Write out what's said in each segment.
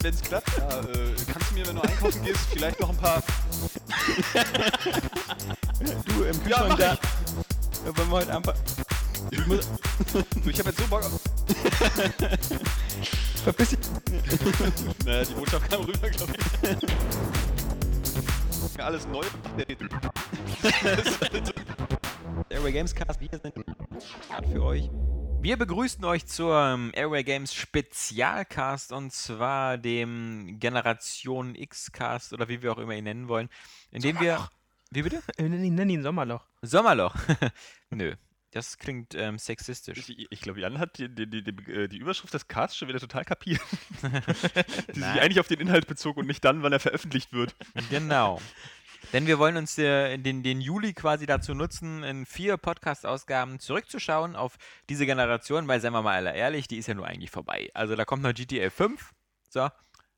Wenn es klappt, ja, äh, kannst du mir, wenn du einkaufen gehst, vielleicht noch ein paar. Du im Kühlschrank mach da. Ja, wollen wir heute einfach. Ich muss. Du, ich habe jetzt so Bock auf. Verpiss dich. Naja, die Botschaft kam rüber, glaube ich. Ja, Alles neu. Airway Gamescast. Wir sind für euch. Wir begrüßen euch zum Airway Games Spezialcast und zwar dem Generation X-Cast oder wie wir auch immer ihn nennen wollen, indem wir. Wie bitte? Äh, Nenn ihn, Sommerloch. Sommerloch. Nö, das klingt ähm, sexistisch. Ich, ich glaube, Jan hat die, die, die, die, äh, die Überschrift des Casts schon wieder total kapiert. die sich eigentlich auf den Inhalt bezog und nicht dann, wann er veröffentlicht wird. Genau. Denn wir wollen uns äh, den, den Juli quasi dazu nutzen, in vier Podcast-Ausgaben zurückzuschauen auf diese Generation, weil, seien wir mal alle ehrlich, die ist ja nur eigentlich vorbei. Also da kommt noch GTA 5. So.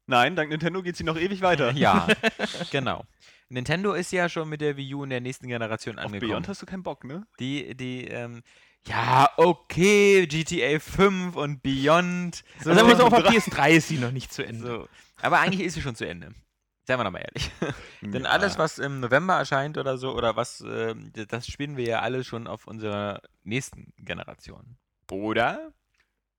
Nein, dank Nintendo geht sie noch ewig weiter. Ja, genau. Nintendo ist ja schon mit der Wii U in der nächsten Generation Auf angekommen. Beyond hast du keinen Bock, ne? Die, die, ähm, ja, okay, GTA 5 und Beyond. So, also so auf der PS3 ist sie noch nicht zu Ende. so. Aber eigentlich ist sie schon zu Ende. Seien wir doch mal ehrlich. Denn Ja. alles, was im November erscheint oder so, oder was, ähm, d- das spielen wir ja alle schon auf unserer nächsten Generation. Oder?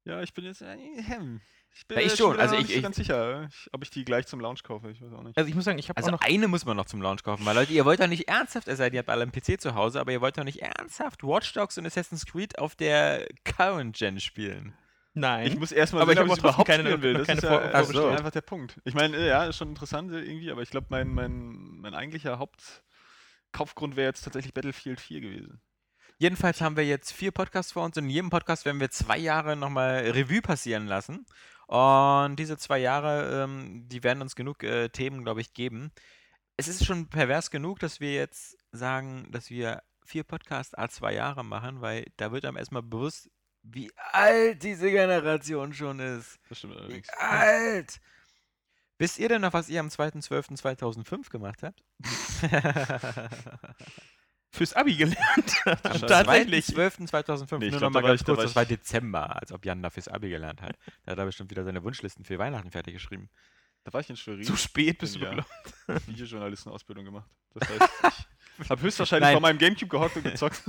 Ja, ich bin jetzt. Äh, hm. ich bin Ja, ich jetzt schon. wieder Also ich- ich- ganz sicher, ich, ob ich die gleich zum Launch kaufe. Ich weiß auch nicht. Also ich muss sagen, ich habe Also auch noch. eine muss man noch zum Launch kaufen, weil Leute, ihr wollt doch nicht ernsthaft, es sei denn, ihr habt alle einen PC zu Hause, aber ihr wollt doch nicht ernsthaft Watch Dogs und Assassin's Creed auf der Current Gen spielen. Nein. Ich muss erstmal Aber sehen, ich ob ich auch überhaupt keine- spielen will. Das keine ist ja Vor- Vorbestellung. einfach der Punkt. Ich meine, äh, ja, ist schon interessant irgendwie, aber ich glaube, mein, mein, mein eigentlicher Hauptkaufgrund wäre jetzt tatsächlich Battlefield 4 gewesen. Jedenfalls haben wir jetzt vier Podcasts vor uns und in jedem Podcast werden wir zwei Jahre nochmal Revue passieren lassen. Und diese zwei Jahre, ähm, die werden uns genug äh, Themen, glaube ich, geben. Es ist schon pervers genug, dass wir jetzt sagen, dass wir vier Podcasts a zwei Jahre machen, weil da wird einem erstmal bewusst, wie alt diese Generation schon ist. Das stimmt Wie allerdings. alt! Wisst ihr denn noch, was ihr am 2.12.2005 gemacht habt? fürs Abi gelernt. Tatsächlich. 12.2005, Nee, ich nur glaub, noch mal da war ganz ich- kurz, das war Dezember, als ob Jan da fürs Abi gelernt hat. Da hat er bestimmt wieder seine Wunschlisten für Weihnachten fertig geschrieben. Da war ich in Schwerin. Zu spät bist du Ja. Videojournalistenausbildung gemacht. Das heißt, ich habe höchstwahrscheinlich Nein. vor meinem Gamecube gehockt und gezockt.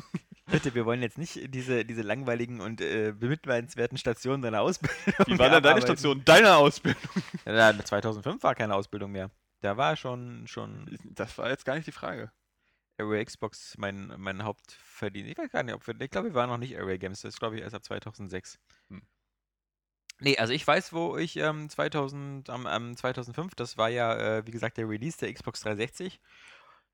Bitte, wir wollen jetzt nicht diese, diese langweiligen und äh, bemitleidenswerten Stationen deiner Ausbildung. Wie war denn deine. Station deiner Ausbildung? Ja, 2005 war keine Ausbildung mehr. Da war schon, schon Das war jetzt gar nicht die Frage. Array Xbox mein, mein Hauptverdienst. Ich weiß gar nicht, ob wir, ich glaube, wir waren noch nicht Array Games. Das ist, glaube ich, erst ab 2006. Hm. Nee, also ich weiß, wo ich ähm, 2000, am, am 2005, das war ja, äh, wie gesagt, der Release der Xbox 360.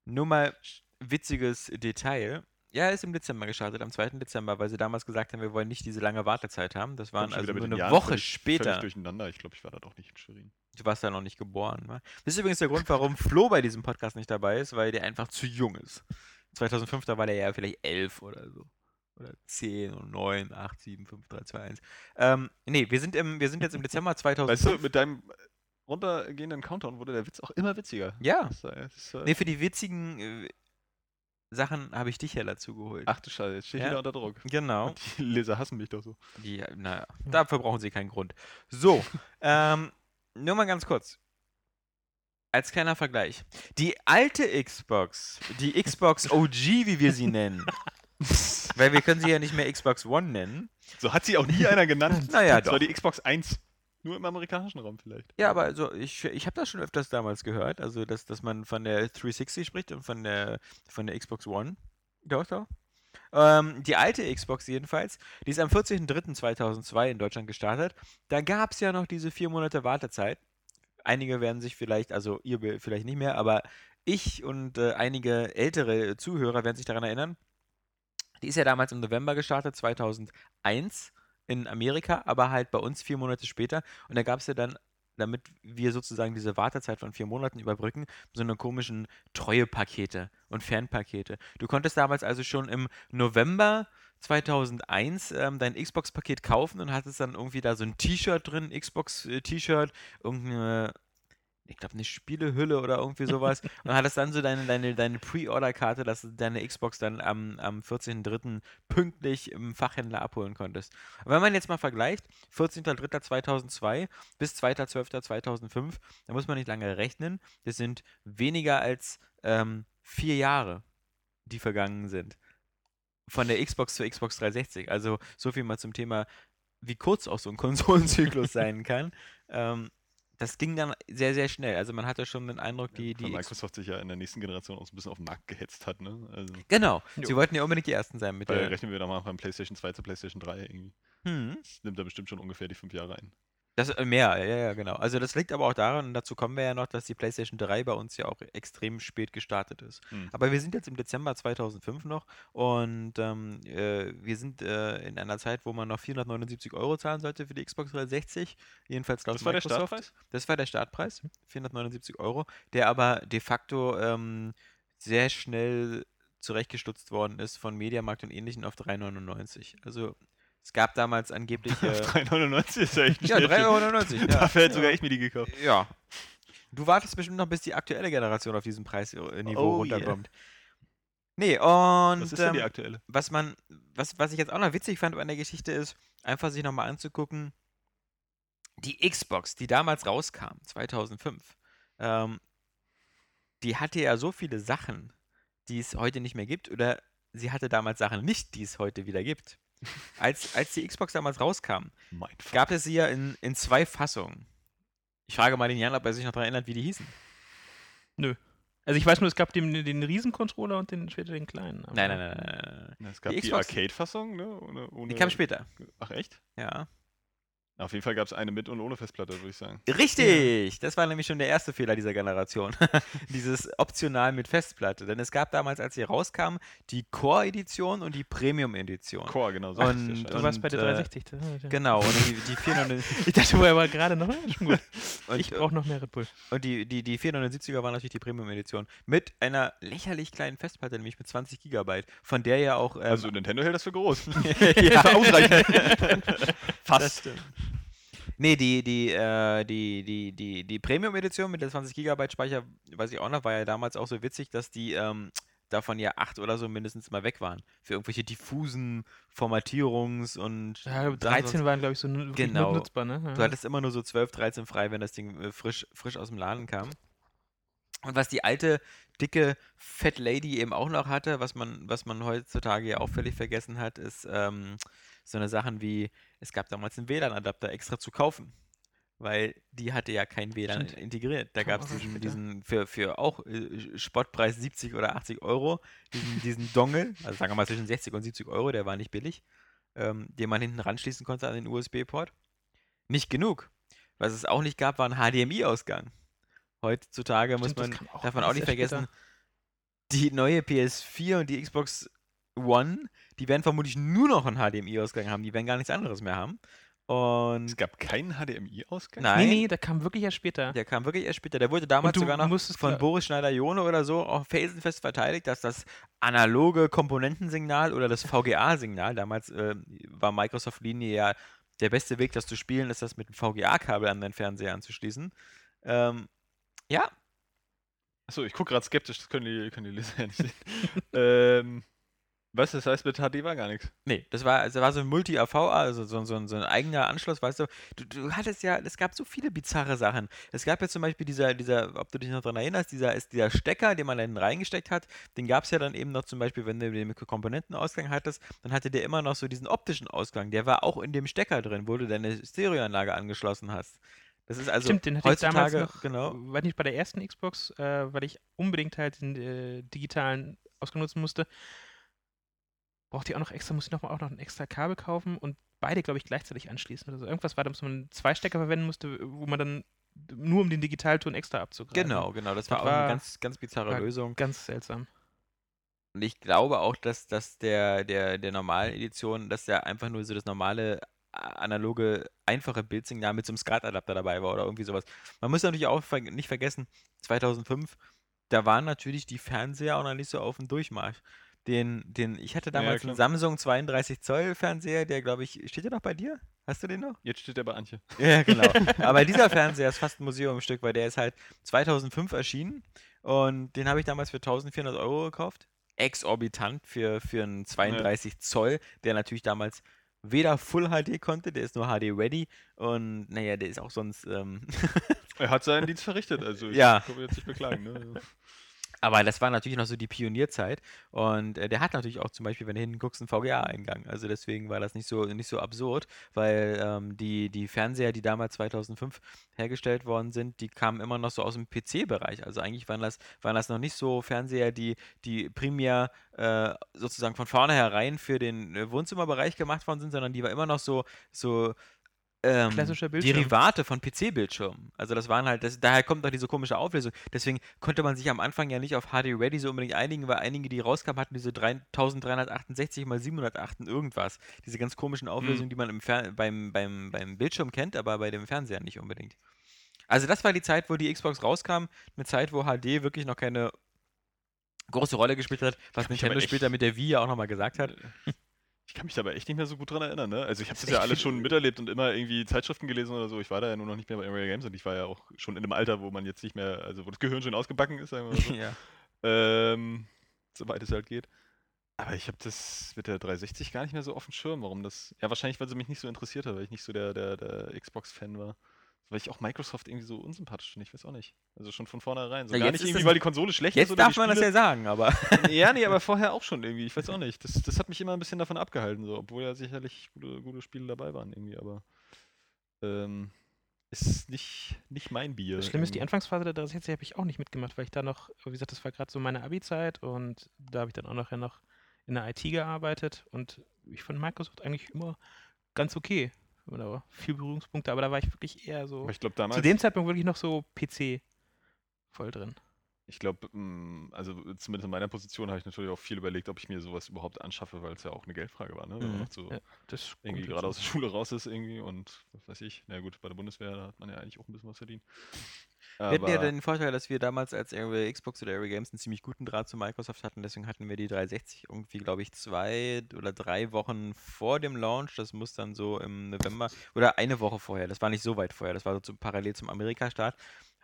Nur mal witziges Detail. Ja, er ist im Dezember gestartet, am 2. Dezember, weil sie damals gesagt haben, wir wollen nicht diese lange Wartezeit haben. Das waren also nur eine Jahren Woche völlig- später. Völlig durcheinander. Ich glaube, ich war da doch nicht in Schwerin. Du warst da noch nicht geboren. Ne? Das ist übrigens der Grund, warum Flo bei diesem Podcast nicht dabei ist, weil der einfach zu jung ist. 2005, da war der ja vielleicht 11 oder so. Oder 10 und 9, 8, 7, 5, 3, 2, 1. Ähm, nee, wir sind, im, wir sind jetzt im Dezember 2005. Weißt du, mit deinem runtergehenden Countdown wurde der Witz auch immer witziger. Ja. Das, das, äh, Nee, für die witzigen äh, Sachen habe ich dich ja dazu geholt. Ach du Scheiße, jetzt stehe ich Ja. wieder unter Druck. Genau. Und die Leser hassen mich doch so. Die, naja, dafür brauchen sie keinen Grund. So, ähm, nur mal ganz kurz. Als kleiner Vergleich. Die alte Xbox, die Xbox OG, wie wir sie nennen, weil wir können sie ja nicht mehr Xbox One nennen. So hat sie auch nie einer genannt. Naja, Das war doch. die Xbox 1. Nur im amerikanischen Raum vielleicht. Ja, aber also ich, ich habe das schon öfters damals gehört, also dass, dass man von der 360 spricht und von der, von der Xbox One. Doch, doch. Ähm, die alte Xbox jedenfalls, die ist am 14.03.2002 in Deutschland gestartet. Da gab es ja noch diese vier Monate Wartezeit. Einige werden sich vielleicht, also ihr vielleicht nicht mehr, aber ich und äh, einige ältere Zuhörer werden sich daran erinnern. Die ist ja damals im November gestartet, 2001 in Amerika, aber halt bei uns vier Monate später. Und da gab es ja dann damit wir sozusagen diese Wartezeit von vier Monaten überbrücken, so eine komischen Treuepakete und Fanpakete. Du konntest damals also schon im November 2001 ähm, dein Xbox-Paket kaufen und hattest dann irgendwie da so ein T-Shirt drin, Xbox-T-Shirt, irgendeine ich glaube, eine Spielehülle oder irgendwie sowas. und hattest dann so deine, deine, deine Pre-Order-Karte, dass du deine Xbox dann am, am 14.03. pünktlich im Fachhändler abholen konntest. Und wenn man jetzt mal vergleicht, 14.03.2002 bis 2.12.2005, da muss man nicht lange rechnen. Das sind weniger als ähm, vier Jahre, die vergangen sind. Von der Xbox zur Xbox 360. Also so viel mal zum Thema, wie kurz auch so ein Konsolenzyklus sein kann. Ähm, das ging dann sehr, sehr schnell. Also man hatte schon den Eindruck, die, Ja, die Microsoft sich ja in der nächsten Generation auch so ein bisschen auf den Markt gehetzt hat, ne? Also, Genau. Jo. Sie wollten ja unbedingt die Ersten sein mit weil der. rechnen wir da mal beim PlayStation 2 zu PlayStation 3 irgendwie. Hm. Das nimmt da bestimmt schon ungefähr die fünf Jahre ein. Das äh, mehr, ja, ja, genau. Also das liegt aber auch daran, und dazu kommen wir ja noch, dass die PlayStation 3 bei uns ja auch extrem spät gestartet ist. Hm. Aber wir sind jetzt im Dezember 2005 noch und ähm, äh, wir sind äh, in einer Zeit, wo man noch 479 Euro zahlen sollte für die Xbox 360. Jedenfalls laut Das war der Microsoft. Startpreis? Das war der Startpreis, 479 Euro, der aber de facto ähm, sehr schnell zurechtgestutzt worden ist von Mediamarkt und ähnlichen auf 3,99. Also es gab damals angeblich... Äh, 3,99 ist ja echt ein ja, Schnäppchen. 3,99 Euro. Dafür hätte ja. sogar ich mir die gekauft. Ja. Du wartest bestimmt noch, bis die aktuelle Generation auf diesem Preisniveau Oh, yeah. runterkommt. Nee, und Was ist denn die ähm, aktuelle? was man, was, was ich jetzt auch noch witzig fand an der Geschichte ist, einfach sich nochmal anzugucken, die Xbox, die damals rauskam, 2005, ähm, die hatte ja so viele Sachen, die es heute nicht mehr gibt, oder sie hatte damals Sachen nicht, die es heute wieder gibt. Als, als die Xbox damals rauskam, Mein gab es sie ja in, in zwei Fassungen. Ich frage mal den Jan, ob er sich noch daran erinnert, wie die hießen. Also ich weiß nur, es gab den, den Riesencontroller und den später den kleinen. aber- Nein, nein, nein, nein, nein. Es gab die die, Arcade-Fassung, ne? Ohne, ohne Die kam später. Ach echt? Ja. Auf jeden Fall gab es eine mit und ohne Festplatte, würde ich sagen. Richtig! Das war nämlich schon der erste Fehler dieser Generation. Dieses optional mit Festplatte. Denn es gab damals, als sie rauskam, die Core-Edition und die Premium-Edition. Core, genau. so Und-. Du warst bei der Und, äh, 360. da- Genau, und die, die 400, Ich dachte vorher war gerade noch. ja, Schon gut. und, Ich brauche noch mehr Red Bull. und die, die, die 470er war natürlich die Premium-Edition. Mit einer lächerlich kleinen Festplatte, nämlich mit 20 Gigabyte. Von der ja auch. Ähm, Also Nintendo hält das für groß. ja, ausreichend. Das Fast. stimmt. Nee, die, die, äh, die, die, die, die Premium-Edition mit der 20 GB Speicher, weiß ich auch noch, war ja damals auch so witzig, dass die ähm, davon ja acht oder so mindestens mal weg waren. Für irgendwelche diffusen Formatierungs- und. Ja, Sachen 13 waren, glaube ich, so Genau. nutzbar, ne? Du hattest immer nur so 12, 13 frei, wenn das Ding äh, frisch, frisch aus dem Laden kam. Und was die alte, dicke Fat Lady eben auch noch hatte, was man, was man heutzutage ja auch völlig vergessen hat, ist ähm, so eine Sachen wie, es gab damals einen WLAN-Adapter extra zu kaufen. Weil die hatte ja kein WLAN Stimmt. integriert. Da gab es diesen, diesen für, für auch äh, Spottpreis 70 oder 80 Euro, diesen, diesen Dongle, also sagen wir mal zwischen 60 und 70 Euro, der war nicht billig, ähm, den man hinten ranschließen konnte an den USB-Port. Nicht genug. Was es auch nicht gab, war ein HDMI-Ausgang. Heutzutage muss Stimmt, das man, darf man auch nicht vergessen, die neue PS4 und die Xbox One, die werden vermutlich nur noch einen HDMI-Ausgang haben, die werden gar nichts anderes mehr haben. Und Es gab keinen HDMI-Ausgang? Nein. Nee, nee, der kam wirklich erst später. der kam wirklich erst später. Der wurde damals sogar noch von klar- Boris Schneider-Jone oder so auch felsenfest verteidigt, dass das analoge Komponentensignal oder das VGA-Signal, damals äh, war Microsoft-Linie ja der beste Weg, das zu spielen, ist das mit dem VGA-Kabel an den Fernseher anzuschließen. Ähm, ja, Achso, ich gucke gerade skeptisch, das können die, können die Leser ja nicht sehen. ähm, was, das heißt, mit HD war gar nichts. Nee, das war, das war so ein Multi-AVA, also so, so, so ein eigener Anschluss, weißt du. du. Du hattest ja, es gab so viele bizarre Sachen. Es gab ja zum Beispiel dieser, dieser, ob du dich noch daran erinnerst, dieser, ist dieser Stecker, den man da hinten reingesteckt hat, den gab es ja dann eben noch zum Beispiel, wenn du den Komponentenausgang hattest, dann hatte der immer noch so diesen optischen Ausgang. Der war auch in dem Stecker drin, wo du deine Stereoanlage angeschlossen hast. Das ist also Stimmt, den hatte ich damals heutzutage, noch, genau. war nicht bei der ersten Xbox, äh, weil ich unbedingt halt den äh, digitalen Ausgang nutzen musste. Brauchte ich auch noch extra, musste ich noch mal auch noch ein extra Kabel kaufen und beide, glaube ich, gleichzeitig anschließen oder so. Irgendwas war da, dass man zwei Stecker verwenden musste, wo man dann nur um den Digitalton extra abzugreifen. Genau, genau. Das Das war auch eine ganz, ganz bizarre Lösung. Ganz seltsam. Und ich glaube auch, dass, dass der, der, der normalen Edition, dass der einfach nur so das normale analoge, einfache Bildsignal mit so einem SCART-Adapter dabei war oder irgendwie sowas. Man muss natürlich auch ver nicht vergessen, 2005, da waren natürlich die Fernseher auch noch nicht so auf dem Durchmarsch. Den, den, ich hatte Ja, damals klar. einen Samsung 32 Zoll Fernseher, der glaube ich, steht der noch bei dir? Hast du den noch? Jetzt steht er bei Antje. Ja, genau. Aber dieser Fernseher ist fast ein Museumstück, weil der ist halt 2005 erschienen und den habe ich damals für 1400 Euro gekauft. Exorbitant für, für einen 32 Zoll, der natürlich damals weder Full HD konnte, der ist nur HD ready und naja, der ist auch sonst. Ähm Er hat seinen Dienst verrichtet, also ich Ja. kann mich jetzt nicht beklagen. Ne? Aber das war natürlich noch so die Pionierzeit und äh, der hat natürlich auch zum Beispiel, wenn du hinten guckst, einen VGA-Eingang. Also deswegen war das nicht so, nicht so absurd, weil ähm, die, die Fernseher, die damals 2005 hergestellt worden sind, die kamen immer noch so aus dem PC-Bereich. Also eigentlich waren das, waren das noch nicht so Fernseher, die, die primär äh, sozusagen von vornherein für den äh, Wohnzimmerbereich gemacht worden sind, sondern die war immer noch so, so ähm, Klassischer Bildschirm. Derivate von PC-Bildschirmen. Also das waren halt, das, daher kommt doch diese komische Auflösung. Deswegen konnte man sich am Anfang ja nicht auf HD Ready so unbedingt einigen, weil einige, die rauskamen, hatten diese 3368 mal 708 irgendwas. Diese ganz komischen Auflösungen, die man im Fer beim, beim, beim Bildschirm kennt, aber bei dem Fernseher nicht unbedingt. Also das war die Zeit, wo die Xbox rauskam, eine Zeit, wo HD wirklich noch keine große Rolle gespielt hat, was Nintendo später mit der Wii ja auch nochmal gesagt hat. Ich kann mich aber echt nicht mehr so gut dran erinnern, ne? Also ich habe Das das ja alles schon miterlebt und immer irgendwie Zeitschriften gelesen oder so. Ich war da ja nur noch nicht mehr bei Area Games und ich war ja auch schon in einem Alter, wo man jetzt nicht mehr, also wo das Gehirn schon ausgebacken ist, sagen wir mal so. ja. ähm, soweit es halt geht. Aber ich habe das mit der 360 gar nicht mehr so auf dem Schirm, warum das. Ja, wahrscheinlich, weil sie mich nicht so interessiert hat, weil ich nicht so der, der, der Xbox-Fan war. Weil ich auch Microsoft irgendwie so unsympathisch finde, ich weiß auch nicht. Also schon von vornherein. So Ja, gar jetzt nicht irgendwie, das- weil die Konsole schlecht ist Jetzt darf man das Spiele- ja sagen, aber ja, nee, aber vorher auch schon irgendwie. Ich weiß auch nicht. Das, das hat mich immer ein bisschen davon abgehalten, so, obwohl ja sicherlich gute, gute Spiele dabei waren irgendwie, aber ähm, ist nicht, nicht mein Bier. Das Schlimme ist, die. Anfangsphase der 360 habe ich auch nicht mitgemacht, weil ich da noch, wie gesagt, das war gerade so meine Abi-Zeit und da habe ich dann auch nachher noch in der IT gearbeitet und ich fand Microsoft eigentlich immer ganz okay. War viel Berührungspunkte, aber da war ich wirklich eher so. Ich glaube damals, Zu dem Zeitpunkt wirklich noch so PC voll drin. ich glaube, also zumindest in meiner Position habe ich natürlich auch viel überlegt, ob ich mir sowas überhaupt anschaffe, weil es ja auch eine Geldfrage war, ne? Wenn man Mhm. noch so Ja, irgendwie gerade aus der Schule raus ist irgendwie und was weiß ich. Na gut, bei der Bundeswehr, da hat man ja eigentlich auch ein bisschen was verdient. Wir hatten ja Aber- den Vorteil, dass wir damals als irgendwie Xbox oder Area Games einen ziemlich guten Draht zu Microsoft hatten. Deswegen hatten wir die 360 irgendwie, glaube ich, zwei oder drei Wochen vor dem Launch. Das muss dann so im November oder eine Woche vorher. Das war nicht so weit vorher. Das war so zum, parallel zum Amerika-Start.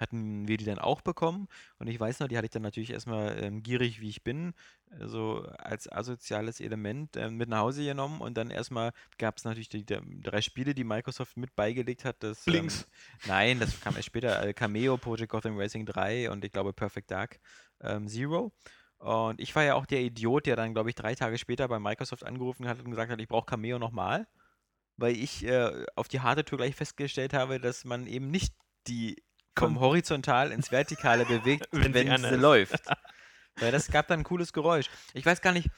Hatten wir die dann auch bekommen. Und ich weiß noch, die hatte ich dann natürlich erstmal ähm, gierig, wie ich bin, äh, so als asoziales Element ähm, mit nach Hause genommen. Und dann erstmal gab es natürlich die, die drei Spiele, die Microsoft mit beigelegt hat. Das, ähm, Blinks. Nein, das kam erst später. Äh, Cameo, Project Gotham Racing 3 und ich glaube Perfect Dark ähm, Zero. Und ich war ja auch der Idiot, der dann, glaube ich, drei Tage später bei Microsoft angerufen hat und gesagt hat, ich brauche Cameo nochmal. Weil ich äh, auf die harte Tour gleich festgestellt habe, dass man eben nicht die vom Horizontal ins Vertikale bewegt, Wenn wenn, sie läuft. Weil das gab dann ein cooles Geräusch. Ich weiß gar nicht,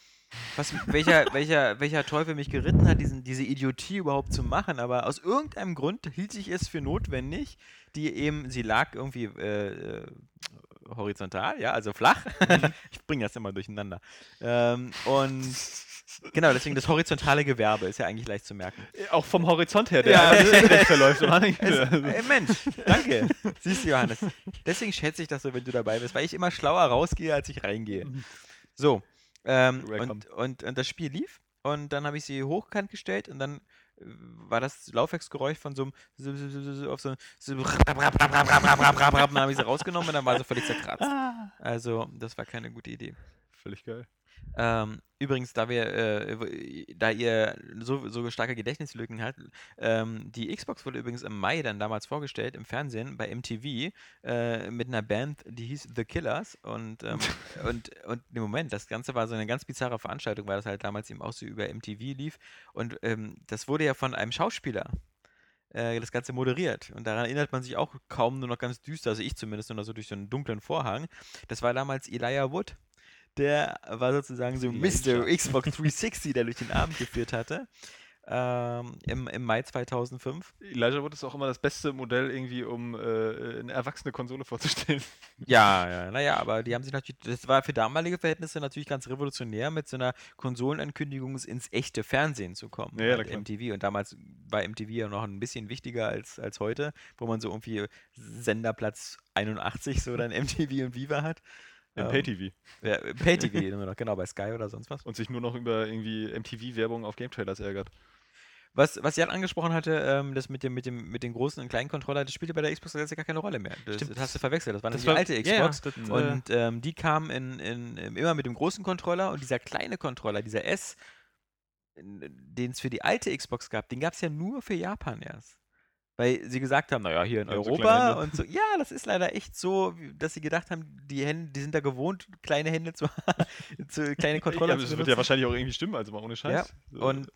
was, welcher, welcher, welcher Teufel mich geritten hat, diesen, diese Idiotie überhaupt zu machen, aber aus irgendeinem Grund hielt ich es für notwendig, die eben, sie lag irgendwie äh, äh, horizontal, ja, also flach. ich bringe das immer durcheinander. Ähm, und genau, deswegen das horizontale Gewerbe ist ja eigentlich leicht zu merken. Auch vom Horizont her, der Ja. verläuft. Es, äh, Mensch, danke. Siehst du, Johannes. Deswegen schätze ich das so, wenn du dabei bist, weil ich immer schlauer rausgehe, als ich reingehe. So, ähm, und, und, und das Spiel lief und dann habe ich sie hochkant gestellt und dann äh, war das Laufwerksgeräusch von so einem auf so und dann habe ich sie rausgenommen und dann war sie völlig zerkratzt. Also, das war keine gute Idee. Völlig geil. Ähm, übrigens, da wir, äh, da ihr so, so starke Gedächtnislücken habt, ähm, die Xbox wurde übrigens im Mai dann damals vorgestellt im Fernsehen bei MTV äh, mit einer Band, die hieß The Killers und ähm, und und im Moment, das Ganze war so eine ganz bizarre Veranstaltung, weil das halt damals eben auch so über MTV lief und ähm, das wurde ja von einem Schauspieler äh, das Ganze moderiert. Und daran erinnert man sich auch kaum nur noch ganz düster, also ich zumindest nur noch so durch so einen dunklen Vorhang. Das war damals Elijah Wood. Der war sozusagen so. Mr. Xbox 360, der durch den Abend geführt hatte. ähm, im, im Mai 2005. Elijah Wood ist auch immer das beste Modell irgendwie, um äh, eine erwachsene Konsole vorzustellen. Ja, ja, naja, aber die haben sich natürlich, das war für damalige Verhältnisse natürlich ganz revolutionär, mit so einer Konsolenankündigung ins echte Fernsehen zu kommen. Ja, ja. MTV. Und damals war MTV ja noch ein bisschen wichtiger als, als heute, wo man so irgendwie Senderplatz 81 so dann MTV und Viva hat. Im Ähm, Pay-TV. Ja, Pay-TV immer noch, genau, bei Sky oder sonst was. Und sich nur noch über irgendwie MTV-Werbung auf Game-Trailers ärgert. Was, was Jan angesprochen hatte, ähm, das mit dem, mit, dem, mit den großen und kleinen Controller, das spielte bei der Xbox jetzt gar keine Rolle mehr. Das, das hast du verwechselt. Das war Das die war- alte Xbox. das, äh, Und ähm, die kam in, in, immer mit dem großen Controller und dieser kleine Controller, dieser S, den es für die alte Xbox gab, den gab es ja nur für Japan erst. Weil sie gesagt haben, naja, hier in Ja, Europa und so. Ja, das ist leider echt so, dass sie gedacht haben, die Hände, die sind da gewohnt, kleine Hände zu, zu kleine Controller ja, zu das wird ja wahrscheinlich auch irgendwie stimmen, also mal ohne Scheiß. So. Und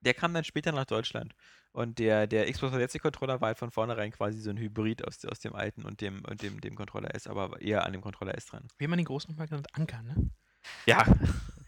der kam dann später nach Deutschland. Und der, der Xbox 360 Controller war halt von vornherein quasi so ein Hybrid aus, aus dem alten und dem, und dem, dem Controller S, aber eher an dem Controller S dran. wie wir den großen nochmal genannt? Anker, ne? Ja.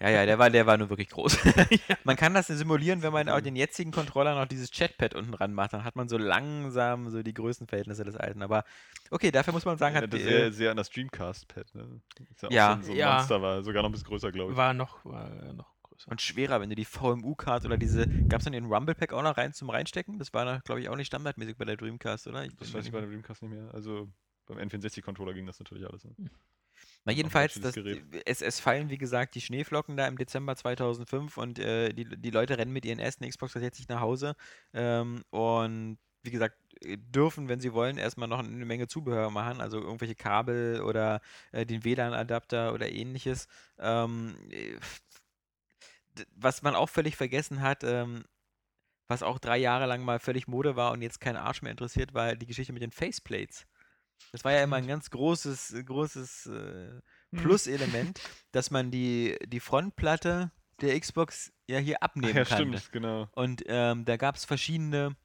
Ja, ja, der war, der war nur wirklich groß. Man kann das simulieren, wenn man auch den jetzigen Controller noch dieses Chatpad unten dran macht, dann hat man so langsam so die Größenverhältnisse des alten. Aber okay, dafür muss man sagen, ja, hat das die, sehr, äh, sehr an das Dreamcast-Pad. Ne? Das ja, auch Ja. so, ein- so ein Ja. Monster war, sogar noch ein bisschen größer, glaube ich. War noch, war noch größer. und schwerer, wenn du die VMU-Card oder diese, gab es dann den Rumble Pack auch noch rein zum Reinstecken? Das war, glaube ich, auch nicht standardmäßig bei der Dreamcast, oder? Das bin weiß ich bei dem Dreamcast nicht mehr. Also beim N64-Controller ging das natürlich alles. Ne? Na jedenfalls, das, es, es fallen wie gesagt die Schneeflocken da im Dezember 2005 und äh, die, die Leute rennen mit ihren ersten Xbox 360 nach Hause ähm, und wie gesagt äh, dürfen, wenn sie wollen, erstmal noch eine Menge Zubehör machen, also irgendwelche Kabel oder äh, den WLAN-Adapter oder ähnliches. Ähm, äh, was man auch völlig vergessen hat, ähm, was auch drei Jahre lang mal völlig Mode war und jetzt kein Arsch mehr interessiert, war die Geschichte mit den Faceplates. Das war ja immer ein ganz großes, großes äh, Mhm. Plus-Element, dass man die, die Frontplatte der Xbox ja hier Ach abnehmen ja, kann. stimmt, genau. Und ähm, da gab es verschiedene.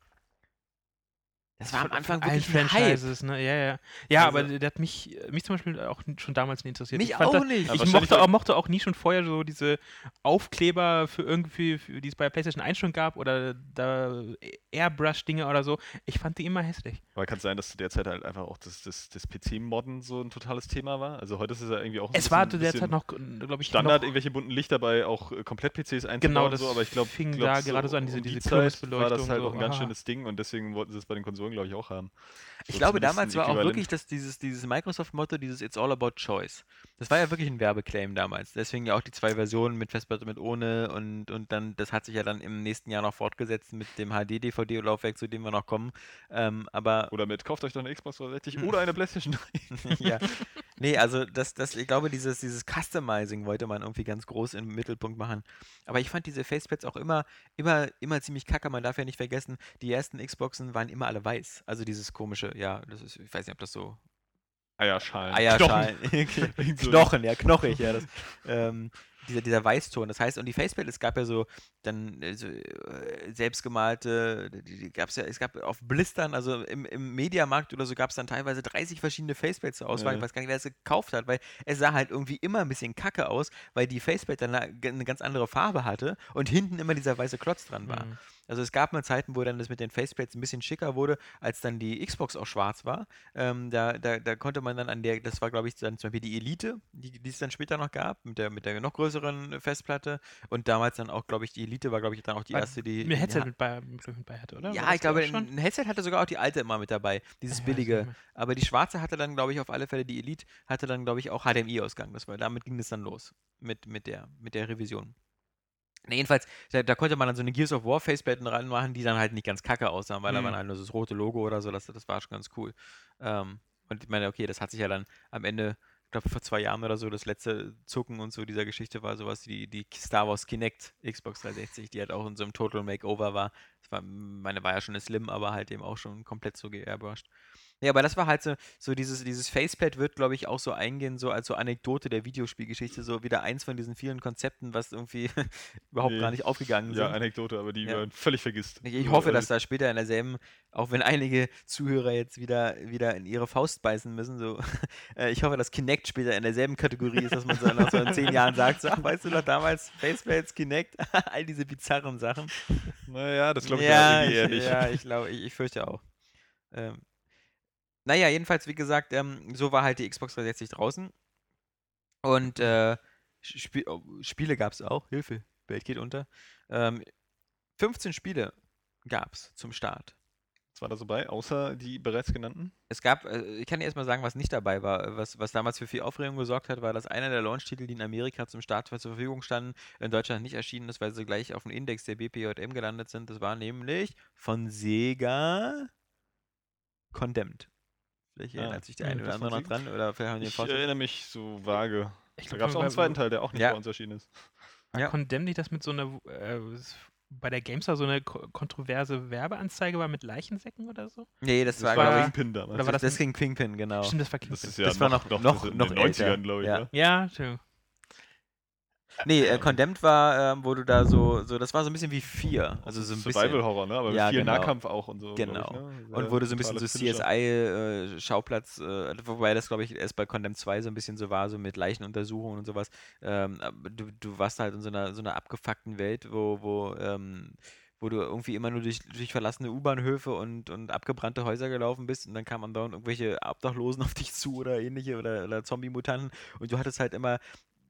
Das war am Anfang wirklich ein Hype. Franchises, ne? Ja, ja. Ja, aber Also- der hat mich, mich zum Beispiel auch schon damals nie interessiert. Mich ich fand auch da, nicht. Aber Ich mochte auch, mochte auch nie schon vorher so diese Aufkleber für irgendwie, für, die es bei PlayStation 1 schon gab oder da Airbrush-Dinge oder so. Ich fand die immer hässlich. Aber kann es sein, dass zu der Zeit halt einfach auch das, das, das PC-Modden so ein totales Thema war? Also heute ist es ja irgendwie auch ein Es war zu der Zeit noch, glaube ich, Standard, noch, irgendwelche bunten Lichter bei auch äh, Komplett-PCs einzubauen Genau, und das so, aber ich glaube, fing glaub, da gerade so an, diese- um die diese Zeit war das halt so, auch ein ganz aha. schönes Ding und deswegen wollten sie es bei den Konsolen, glaube ich, auch haben. Ich glaube, damals war auch wirklich das, dieses, dieses Microsoft-Motto, dieses It's all about choice. Das war ja wirklich ein Werbeclaim damals. Deswegen ja auch die zwei Versionen mit Festplatte mit ohne und, und dann, das hat sich ja dann im nächsten Jahr noch fortgesetzt mit dem HD-DVD-Laufwerk, zu dem wir noch kommen. Ähm, aber Oder mit, kauft euch doch eine Xbox 360 Hm. oder eine Playstation 3. ja. Nee, also das, das, ich glaube, dieses, dieses Customizing wollte man irgendwie ganz groß im Mittelpunkt machen. Aber ich fand diese Facepads auch immer, immer, immer ziemlich kacke. Man darf ja nicht vergessen, die ersten Xboxen waren immer alle weiß. Also dieses komische, ja, das ist, ich weiß nicht, ob das so Eierschalen. Eierschalen. Knochen, ja, knochig, ja. Das, ähm, dieser, dieser Weißton. Das heißt, und die Faceplate, es gab ja so dann äh, so, äh, selbstgemalte, die, die gab's ja, es gab auf Blistern, also im, im Mediamarkt oder so gab es dann teilweise 30 verschiedene Faceplates zur Auswahl. Ja. Ich weiß gar nicht, wer es gekauft hat, weil es sah halt irgendwie immer ein bisschen kacke aus, weil die Faceplate dann eine, eine ganz andere Farbe hatte und hinten immer dieser weiße Klotz dran war. Mhm. Also es gab mal Zeiten, wo dann das mit den Faceplates ein bisschen schicker wurde, als dann die Xbox auch schwarz war. Ähm, da, da, da konnte man dann an der, das war glaube ich dann zum Beispiel die Elite, die, die es dann später noch gab, mit der, mit der noch größeren Festplatte. Und damals dann auch, glaube ich, die Elite war, glaube ich, dann auch die War erste, die. Ein Headset ha- mit bei, mit, bei hatte, oder? Ja, ich glaube, da ein Headset hatte sogar auch die alte immer mit dabei, dieses nicht billige. Aber die schwarze hatte dann, glaube ich, auf alle Fälle, die Elite hatte dann, glaube ich, auch HDMI-Ausgang. Das war, damit ging es dann los mit, mit, der, mit der Revision. Na, jedenfalls, da, da konnte man dann so eine Gears of War Faceplatten ranmachen, die dann halt nicht ganz kacke aussahen, weil da Mhm. war halt nur so das rote Logo oder so, das, das war schon ganz cool. Ähm, und ich meine, okay, das hat sich ja dann am Ende, glaube vor zwei Jahren oder so, das letzte Zucken und so dieser Geschichte war sowas wie die, Star Wars Kinect Xbox 360, die halt auch in so einem Total Makeover war. Das war, meine war ja schon eine Slim, aber halt eben auch schon komplett so geairbrushed. Ja, aber das war halt so, so dieses, dieses Faceplate wird, glaube ich, auch so eingehen, so als so Anekdote der Videospielgeschichte, so wieder eins von diesen vielen Konzepten, was irgendwie überhaupt Nee. gar nicht aufgegangen Ja, sind. Anekdote, aber die Ja. man völlig vergisst. Ich, ich So, hoffe, also dass da später in derselben, auch wenn einige Zuhörer jetzt wieder, wieder in ihre Faust beißen müssen, so, äh, ich hoffe, dass Kinect später in derselben Kategorie ist, dass man so nach so in zehn Jahren sagt, so, ach, weißt du noch damals, Faceplates, Kinect, all diese bizarren Sachen. Naja, das glaube ich ja, ja, eher ich, nicht. ja, ich glaube, ich, ich fürchte auch. Ähm, naja, jedenfalls, wie gesagt, ähm, so war halt die Xbox 360 draußen. Und äh, Sp oh, Spiele gab es auch. Hilfe, Welt geht unter. Ähm, 15 Spiele gab es zum Start. Was war da so bei, außer die bereits genannten? Es gab, äh, ich kann dir erstmal sagen, was nicht dabei war. Was, was damals für viel Aufregung gesorgt hat, war, dass einer der Launch-Titel, die in Amerika zum Start zur Verfügung standen, in Deutschland nicht erschienen ist, weil sie gleich auf dem Index der BPJM gelandet sind. Das war nämlich von Sega Condemned. Vielleicht Ah, erinnert sich der ja, eine oder das andere noch dran oder vielleicht haben die den Ich Vorschlag. erinnere mich so vage. Ich Da gab es auch einen zweiten Teil, der auch nicht Ja. bei uns erschienen ist. War Ja. Condemn nicht das mit so einer, äh, bei der Gamestar so eine ko- kontroverse Werbeanzeige war mit Leichensäcken oder so? Nee, das, Das war, war- Kingpin damals. oder war das, das das ging Kingpin, genau. Stimmt, das war das Kingpin. ist ja das war noch- noch- in noch den älter. 90ern, glaube ich. Ja. Ne? Ja, Entschuldigung. Nee, äh, Condemned war, ähm, wo du da so, so, das war so ein bisschen wie vier. Also so ein bisschen. Survival-Horror, ne? Aber Ja, viel genau. Nahkampf auch und so. Genau. Ich, ne? Und wurde so ein bisschen so. CSI-Schauplatz, äh, wobei das, glaube ich, erst bei Condemned 2 so ein bisschen so war, so mit Leichenuntersuchungen und sowas. Ähm, du, du warst halt in so einer, so einer abgefuckten Welt, wo, wo, ähm, wo du irgendwie immer nur durch, durch verlassene U-Bahnhöfe und, und abgebrannte Häuser gelaufen bist und dann kamen andauernd irgendwelche Obdachlosen auf dich zu oder ähnliche oder, oder Zombie-Mutanten und du hattest halt immer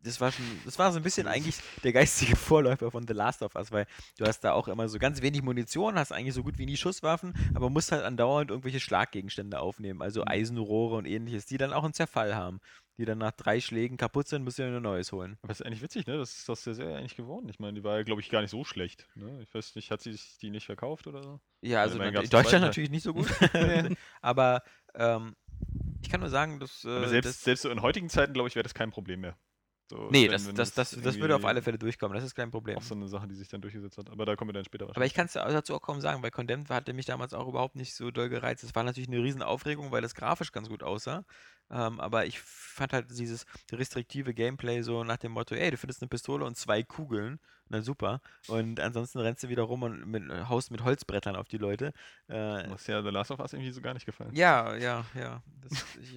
das war schon, das war so ein bisschen eigentlich der geistige Vorläufer von The Last of Us, weil du hast da auch immer so ganz wenig Munition, hast eigentlich so gut wie nie Schusswaffen, aber musst halt andauernd irgendwelche Schlaggegenstände aufnehmen, also Mhm. Eisenrohre und ähnliches, die dann auch einen Zerfall haben. Die dann nach drei Schlägen kaputt sind, musst du dir ein neues holen. Aber das ist eigentlich witzig, ne? Das ist aus der Serie eigentlich geworden. Ich meine, die war ja, glaube ich, gar nicht so schlecht. Ne? Ich weiß nicht, hat sie die nicht verkauft oder so? Ja, also in Deutschland zweiten natürlich nicht so gut, aber ähm, ich kann nur sagen, dass, äh, selbst, das selbst so in heutigen Zeiten, glaube ich, wäre das kein Problem mehr. So, nee, das, das, das, das würde auf alle Fälle durchkommen, das ist kein Problem. Auch so eine Sache, die sich dann durchgesetzt hat. Aber da kommen wir dann später Aber ich kann es dazu auch kaum sagen, weil Condemned hatte mich damals auch überhaupt nicht so doll gereizt. Es war natürlich eine riesen Aufregung, weil das grafisch ganz gut aussah. Ähm, aber ich fand halt dieses restriktive Gameplay so nach dem Motto, ey, du findest eine Pistole und zwei Kugeln, na super. Und ansonsten rennst du wieder rum und mit, haust mit Holzbrettern auf die Leute. Äh, Was ja The Last of Us irgendwie so gar nicht gefallen. ja, ja, ja. Das ich,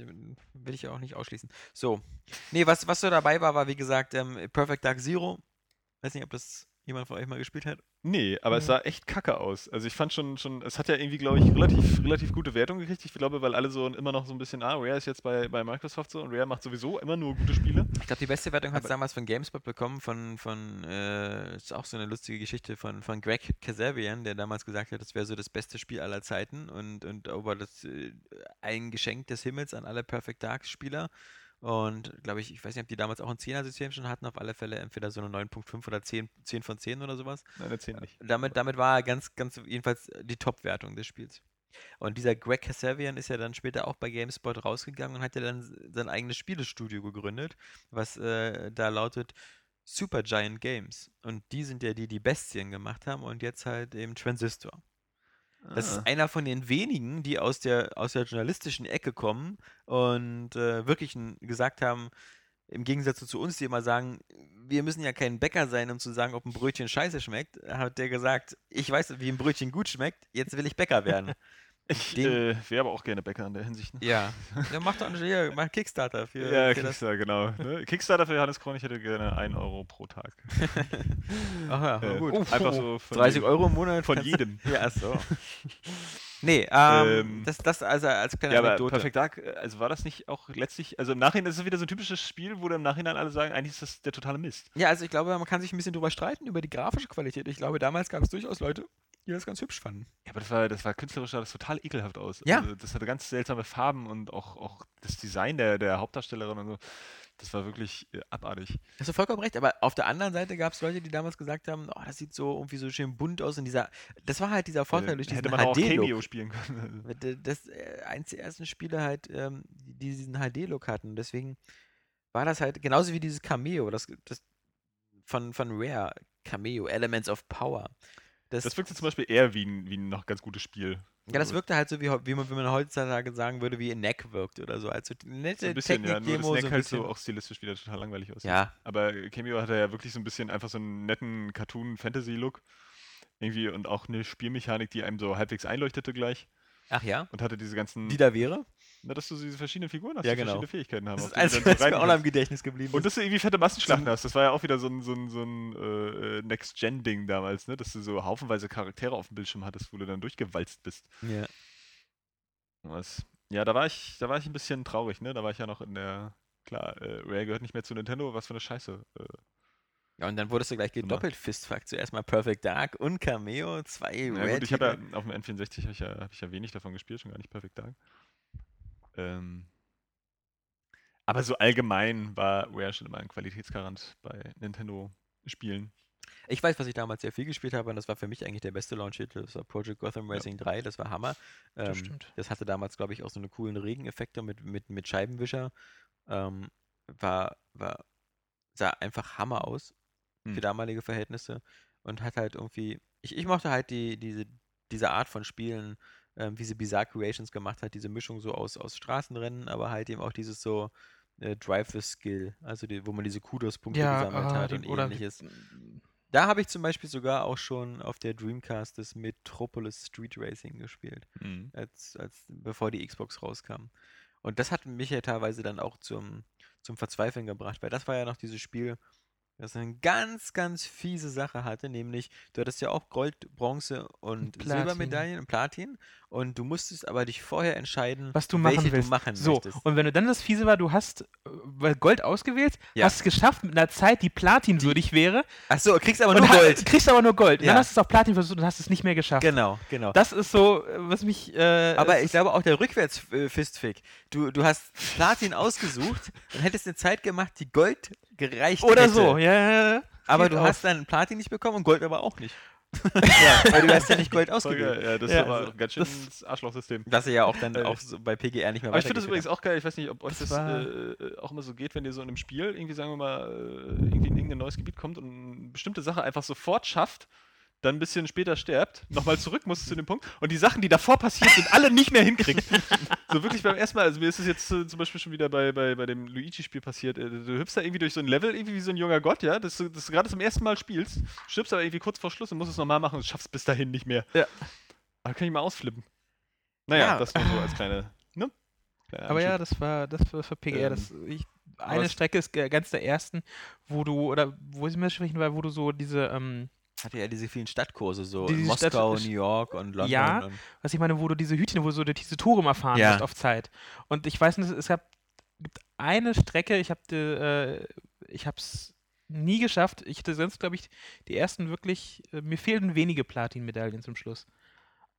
will ich ja auch nicht ausschließen. So. Nee, was, was so dabei war, war wie gesagt ähm, Perfect Dark Zero. Weiß nicht, ob das jemand von euch mal gespielt hat. Nee, aber es Mhm. sah echt kacke aus. Also ich fand schon, schon es hat ja irgendwie, glaube ich, relativ, relativ gute Wertung gekriegt. Ich glaube, weil alle so immer noch so ein bisschen, ah, Rare ist jetzt bei, bei Microsoft so und Rare macht sowieso immer nur gute Spiele. Ich glaube, die beste Wertung hat es damals von GameSpot bekommen, von, von äh, ist auch so eine lustige Geschichte von, von Greg Kasabian, der damals gesagt hat, das wäre so das beste Spiel aller Zeiten und, und aber das äh, ein Geschenk des Himmels an alle Perfect Dark Spieler. Und glaube ich, ich weiß nicht, ob die damals auch ein 10er-System schon hatten, auf alle Fälle entweder so eine 9.5 oder 10, 10 von 10 oder sowas. Nein, erzähl nicht. Damit, damit war er ganz, ganz jedenfalls die Top-Wertung des Spiels. Und dieser Greg Kasabian ist ja dann später auch bei GameSpot rausgegangen und hat ja dann sein eigenes Spielestudio gegründet, was äh, da lautet Supergiant Games. Und die sind ja die, die Bestien gemacht haben und jetzt halt eben Transistor. Das Ah. ist einer von den wenigen, die aus der, aus der journalistischen Ecke kommen und äh, wirklich gesagt haben, im Gegensatz zu uns, die immer sagen, wir müssen ja kein Bäcker sein, um zu sagen, ob ein Brötchen scheiße schmeckt, hat der gesagt, ich weiß, wie ein Brötchen gut schmeckt, jetzt will ich Bäcker werden. Ich äh, wäre aber auch gerne Bäcker in der Hinsicht. Ne? ja. ja mach doch hier, mach Kickstarter für, Ja, für das. Kickstarter, genau. Ne? Kickstarter für Johannes Kron, ich hätte gerne 1 Euro pro Tag. Ach ja, Äh, gut. Einfach so von 30 jedem. Euro im Monat Von jedem. Ja, so. Nee, ähm, Ähm, das, das also als kleine Ja, aber Anekdote. Perfect Dark, äh, also war das nicht auch letztlich, also im Nachhinein ist es wieder so ein typisches Spiel, wo dann im Nachhinein alle sagen, eigentlich ist das der totale Mist. Ja, also ich glaube, man kann sich ein bisschen drüber streiten über die grafische Qualität. Ich glaube, damals gab es durchaus Leute, die das ganz hübsch fanden. Ja, aber das war, das war künstlerisch sah das total ekelhaft aus. Ja. Also das hatte ganz seltsame Farben und auch, auch das Design der, der Hauptdarstellerin und so. Das war wirklich äh, abartig. Hast du vollkommen recht, aber auf der anderen Seite gab es Leute, die damals gesagt haben, oh, das sieht so irgendwie so schön bunt aus und dieser, das war halt dieser Vorteil Äh, durch diesen Hätte man auch HD-Look. Cameo spielen können. D- Das äh, eins der ersten Spiele halt, ähm, die diesen HD-Look hatten. Deswegen war das halt genauso wie dieses Cameo, das, das von, von Rare, Cameo, Elements of Power. Das, Das wirkte zum Beispiel eher wie ein, wie ein noch ganz gutes Spiel. Ja, das So- wirkte halt so, wie, wie, man, wie man heutzutage sagen würde, wie Neck wirkt oder so. Also eine so nette ein bisschen, ja, nur das. Neck so ein halt bisschen. so auch stilistisch wieder total langweilig aussieht. ja, Aber Cameo hatte ja wirklich so ein bisschen einfach so einen netten Cartoon-Fantasy-Look. Irgendwie und auch eine Spielmechanik, die einem so halbwegs einleuchtete gleich. ach ja, Und hatte diese ganzen. die da wäre. Na, dass du diese verschiedenen Figuren hast, Ja, die genau. verschiedene Fähigkeiten haben. Das ist die du alles, dann so was mir auch noch im Gedächtnis geblieben Und ist. dass du irgendwie fette Massenschlachten hast, das war ja auch wieder so ein, so ein, so ein äh, Next-Gen-Ding damals, ne? Dass du so haufenweise Charaktere auf dem Bildschirm hattest, wo du dann durchgewalzt bist. Ja. Was, ja, da war ich, da war ich ein bisschen traurig, ne? Da war ich ja noch in der, klar, äh, Rare gehört nicht mehr zu Nintendo, was für eine Scheiße. Äh, ja, und dann wurdest du gleich gedoppelt Fistfuck. Zuerst mal Perfect Dark und Cameo, zwei ja, Rare gut, ich habe ja auf dem N64 habe ich, ja, hab ich ja wenig davon gespielt, schon gar nicht Perfect Dark. Ähm, aber so allgemein war Rare schon immer ein Qualitätsgarant bei Nintendo-Spielen. Ich weiß, was ich damals sehr viel gespielt habe, und das war für mich eigentlich der beste Launch-Titel. Das war Project Gotham Ja. Racing 3, das war Hammer. Ähm, Das stimmt. Das hatte damals, glaube ich, auch so eine coolen Regeneffekte mit, mit, mit Scheibenwischer. Ähm, war, war, sah einfach Hammer aus für Hm. damalige Verhältnisse und hat halt irgendwie, ich, ich mochte halt die, diese, diese Art von Spielen, ähm, wie sie Bizarre Creations gemacht hat, diese Mischung so aus, aus Straßenrennen, aber halt eben auch dieses so äh, Drive with Skill, also die, wo man diese Kudos-Punkte gesammelt ah, hat und ähnliches. Da habe ich zum Beispiel sogar auch schon auf der Dreamcast das Metropolis Street Racing gespielt Mhm. als, als bevor die Xbox rauskam. Und das hat mich ja teilweise dann auch zum, zum Verzweifeln gebracht, weil das war ja noch dieses Spiel, das eine ganz, ganz fiese Sache hatte, nämlich du hattest ja auch Gold, Bronze und Platin. Silbermedaillen und Platin und du musstest aber dich vorher entscheiden, was du machen willst. du machen so, möchtest. und wenn du dann das Fiese war, du hast äh, Gold ausgewählt, Ja. hast es geschafft mit einer Zeit, die platinwürdig wäre. Achso, kriegst aber nur Gold. Kriegst aber nur Gold. Ja. Dann hast du es auf Platin versucht und hast es nicht mehr geschafft. Genau, genau. Das ist so, äh, was mich. Äh, Aber ich glaube auch der Rückwärts-Fistfick. Du, du hast Platin ausgesucht und hättest eine Zeit gemacht, die Gold gereicht Oder hätte. so, ja, ja, ja. Aber Geht du auf. hast dann Platin nicht bekommen und Gold aber auch nicht. ja, weil du hast ja nicht Gold geil, ja, das Ja, ist aber also ein ganz schönes Arschlochsystem. Was sie ja auch dann Äh, auch so bei PGR nicht mehr Aber ich finde das übrigens auch geil. Ich weiß nicht, ob euch Das das, äh, äh, auch immer so geht, wenn ihr so in einem Spiel irgendwie, sagen wir mal, äh, irgendwie in irgendein neues Gebiet kommt und eine bestimmte Sache einfach sofort schafft, dann ein bisschen später stirbt, nochmal zurück muss zu dem Punkt und die Sachen, die davor passiert sind, alle nicht mehr hinkriegt. so wirklich beim ersten Mal, also mir ist es jetzt äh, zum Beispiel schon wieder bei, bei, bei dem Luigi-Spiel passiert. Äh, du hüpfst da irgendwie durch so ein Level, irgendwie wie so ein junger Gott, ja, das, du- das du gerade zum ersten Mal spielst, stirbst aber irgendwie kurz vor Schluss und musst es nochmal machen und schaffst bis dahin nicht mehr. Ja. Da kann ich mal ausflippen. Naja, Ja. das war so als kleine, ne? Kleiner Aber ja, das war das war für PGR. Ähm, das, ich, eine Strecke ist ganz der ersten, wo du, oder wo sie mir sprechen war, wo du so diese, ähm, Hatte ja diese vielen Stadtkurse, so Die- in diese Stadt- Moskau, New York und London. Ja, und was ich meine, wo du diese Hütchen, wo du diese Tore mal fahren Ja. musst auf Zeit. Und ich weiß nicht, es gab gibt eine Strecke, ich habe äh, ich habe es nie geschafft. Ich hatte sonst, glaube ich, die ersten wirklich, äh, mir fehlten wenige Platin-Medaillen zum Schluss.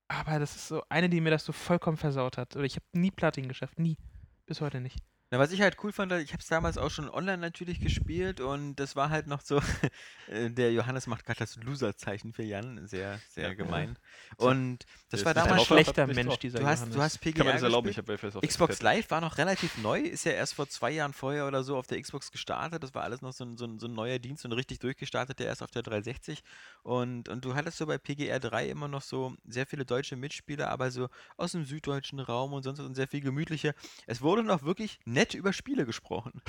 Aber das ist so eine, die mir das so vollkommen versaut hat. Oder ich habe nie Platin geschafft, nie. Bis heute nicht. Na, was ich halt cool fand, ich habe es damals auch schon online natürlich gespielt und das war halt noch so, äh, der Johannes macht gerade das Loser-Zeichen für Jan, sehr, sehr Ja. gemein. Und das Der war Ein damals hat schlechter Mensch, dieser du hast, Johannes. du hast PGR Kann man das erlauben? Ich habe Xbox. Live war noch relativ neu, ist ja erst vor zwei Jahren vorher oder so auf der Xbox gestartet. Das war alles noch so ein, so ein, so ein neuer Dienst und richtig durchgestartet, der erst auf der 360. Und, und du hattest so bei PGR 3 immer noch so sehr viele deutsche Mitspieler, aber so aus dem süddeutschen Raum und sonst was und sehr viel gemütlicher. Es wurde noch wirklich nett über Spiele gesprochen.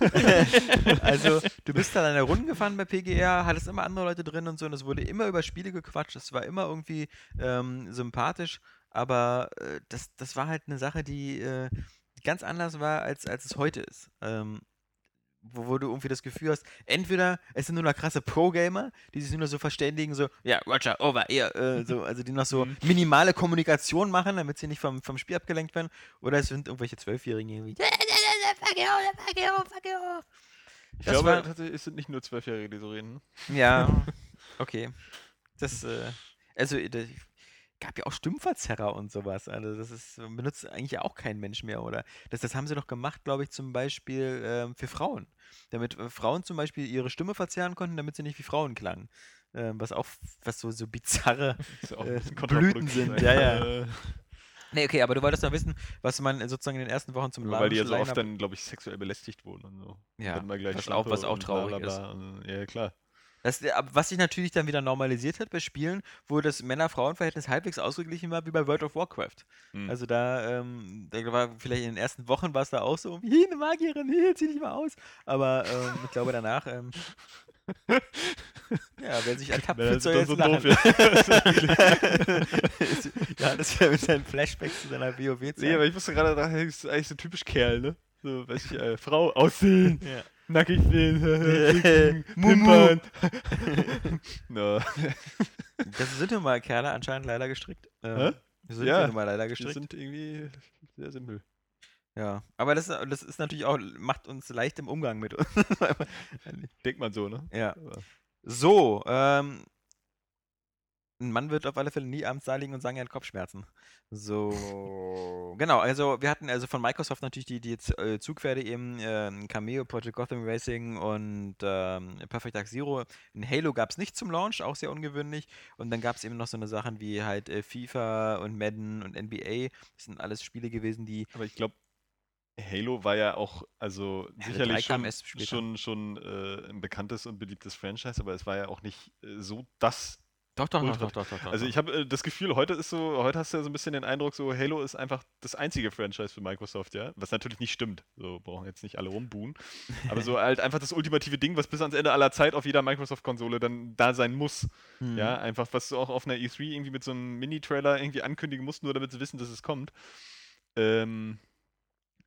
also, du bist da deine Runden gefahren bei PGR, hattest immer andere Leute drin und so, und es wurde immer über Spiele gequatscht. Es war immer irgendwie ähm, sympathisch, aber äh, das, das war halt eine Sache, die äh, ganz anders war, als, als es heute ist. Ähm, wo, wo du irgendwie das Gefühl hast, entweder es sind nur noch krasse Pro-Gamer, die sich nur noch so verständigen, so, ja, Roger, over, eher, äh, so, also die noch so Mhm. minimale Kommunikation machen, damit sie nicht vom, vom Spiel abgelenkt werden, oder es sind irgendwelche Zwölfjährigen irgendwie, fuck you, fuck you, fuck you. Ich Das glaube, war- es sind nicht nur Zwölfjährige, die so reden. Ja, okay. Das, äh, also, äh, da gab ja auch Stimmverzerrer und sowas. Also, das ist, benutzt eigentlich auch kein Mensch mehr, oder? Das, das haben sie doch gemacht, glaube ich, zum Beispiel ähm, für Frauen. Damit äh, Frauen zum Beispiel ihre Stimme verzerren konnten, damit sie nicht wie Frauen klangen. Ähm, was auch, was so, so bizarre. Ist Äh, Blüten sind, ja, ja. Nee, okay, aber du wolltest noch wissen, was man sozusagen in den ersten Wochen zum Weil die ja so oft dann, glaube ich, sexuell belästigt wurden und so. Ja, Dann mal gleich was auch- was auch und traurig. Und, Ja, klar. Das, äh, was sich natürlich dann wieder normalisiert hat bei Spielen, wo das Männer-Frauen-Verhältnis halbwegs ausgeglichen war, wie bei World of Warcraft. Hm. Also da, ähm, da war vielleicht in den ersten Wochen war es da auch so, hier eine Magierin, hier, zieh dich mal aus. Aber ähm, ich glaube danach, ähm, ja, wer sich ertappt soll sind jetzt lachen. so doof, ja, das wäre mit seinen Flashbacks zu seiner WoW-Zeit. Nee, aber ich musste gerade sagen, das ist eigentlich so typisch Kerl, ne? So, weiß ich, äh, Frau aussehen, ja. Nackig sehen, Mumu. pimpern. no. Das sind nun mal Kerle anscheinend leider gestrickt. Ähm, sind Ja, nun mal leider Die gestrickt. sind irgendwie sehr simpel. Ja, aber das, das ist natürlich auch, macht uns leicht im Umgang mit uns. Denkt man so, ne? ja. So, ähm, ein Mann wird auf alle Fälle nie abends da liegen und sagen, er hat Kopfschmerzen. So, genau, also wir hatten also von Microsoft natürlich die, die äh, Zugpferde eben, ähm, Cameo, Project Gotham Racing und ähm, Perfect Dark Zero. In Halo gab es nicht zum Launch, auch sehr ungewöhnlich. Und dann gab es eben noch so eine Sachen wie halt äh, FIFA und Madden und NBA. Das sind alles Spiele gewesen, die Aber ich glaube, Halo war ja auch, also Halo 3 sicherlich schon, schon, schon äh, ein bekanntes und beliebtes Franchise, aber es war ja auch nicht äh, so das. Doch, doch, Ultra. doch, doch, doch, Also ich habe äh, das Gefühl, heute ist so, heute hast du ja so ein bisschen den Eindruck, so Halo ist einfach das einzige Franchise für Microsoft, ja. Was natürlich nicht stimmt. So brauchen jetzt nicht alle rumbuhen. Aber so halt einfach das ultimative Ding, was bis ans Ende aller Zeit auf jeder Microsoft-Konsole dann da sein muss. Mhm. Ja, einfach, was du auch auf einer E3 irgendwie mit so einem Mini-Trailer irgendwie ankündigen musst, nur damit sie wissen, dass es kommt. Ähm,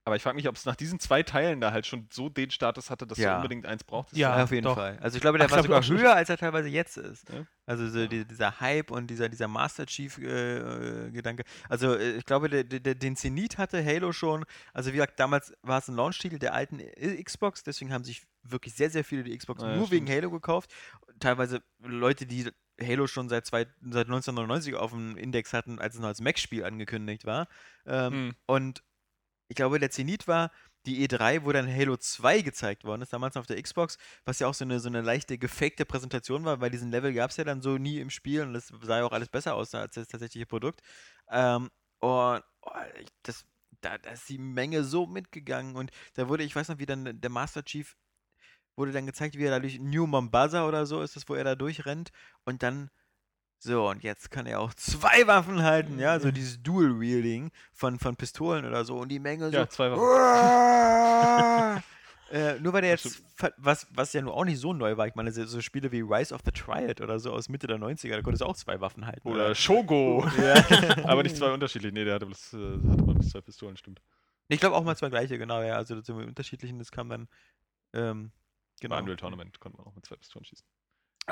aber ich frage mich, ob es nach diesen zwei Teilen da halt schon so den Status hatte, dass Ja. du unbedingt eins brauchst. Ja. Ja, auf jeden doch. Fall. Also ich glaube, der Ach, war sogar glaub schon. höher, als er teilweise jetzt ist. Ja. Also so die, dieser Hype und dieser, dieser Master Chief-Gedanke. also äh, ich glaube, der, der, den Zenit hatte Halo schon. Also wie gesagt, damals war es ein Launch-Titel der alten Xbox, deswegen haben sich wirklich sehr, sehr viele die Xbox ja, nur wegen stimmt. Halo gekauft. Teilweise Leute, die Halo schon seit, zwei, seit 1999 auf dem Index hatten, als es noch als Mac-Spiel angekündigt war. Ähm, Hm. und ich glaube, der Zenit war die E3, wo dann Halo 2 gezeigt worden ist, damals auf der Xbox, was ja auch so eine, so eine leichte gefakte Präsentation war, weil diesen Level gab es ja dann so nie im Spiel und das sah ja auch alles besser aus als das tatsächliche Produkt. Ähm, und oh, das, da, da ist die Menge so mitgegangen und da wurde, ich weiß noch, wie dann der Master Chief wurde dann gezeigt, wie er da durch New Mombasa oder so ist das, wo er da durchrennt und dann so, und jetzt kann er auch zwei Waffen halten, ja, so dieses Dual-Wielding von, von Pistolen oder so und die Menge so. Ja, zwei Waffen. Äh, nur weil der Das jetzt, was, was ja nur auch nicht so neu war, ich meine, so, Spiele wie Rise of the Triad oder so aus Mitte der 90er, da konntest du auch zwei Waffen halten. Oder Shogo. Ja. aber nicht zwei unterschiedlich. Nee, der hatte bloß, äh, hatte man bloß zwei Pistolen, stimmt. ich glaube auch mal zwei gleiche, genau, ja, also zum unterschiedlichen, das kam dann, ähm, Genau. genau. Unreal Tournament konnte man auch mit zwei Pistolen schießen.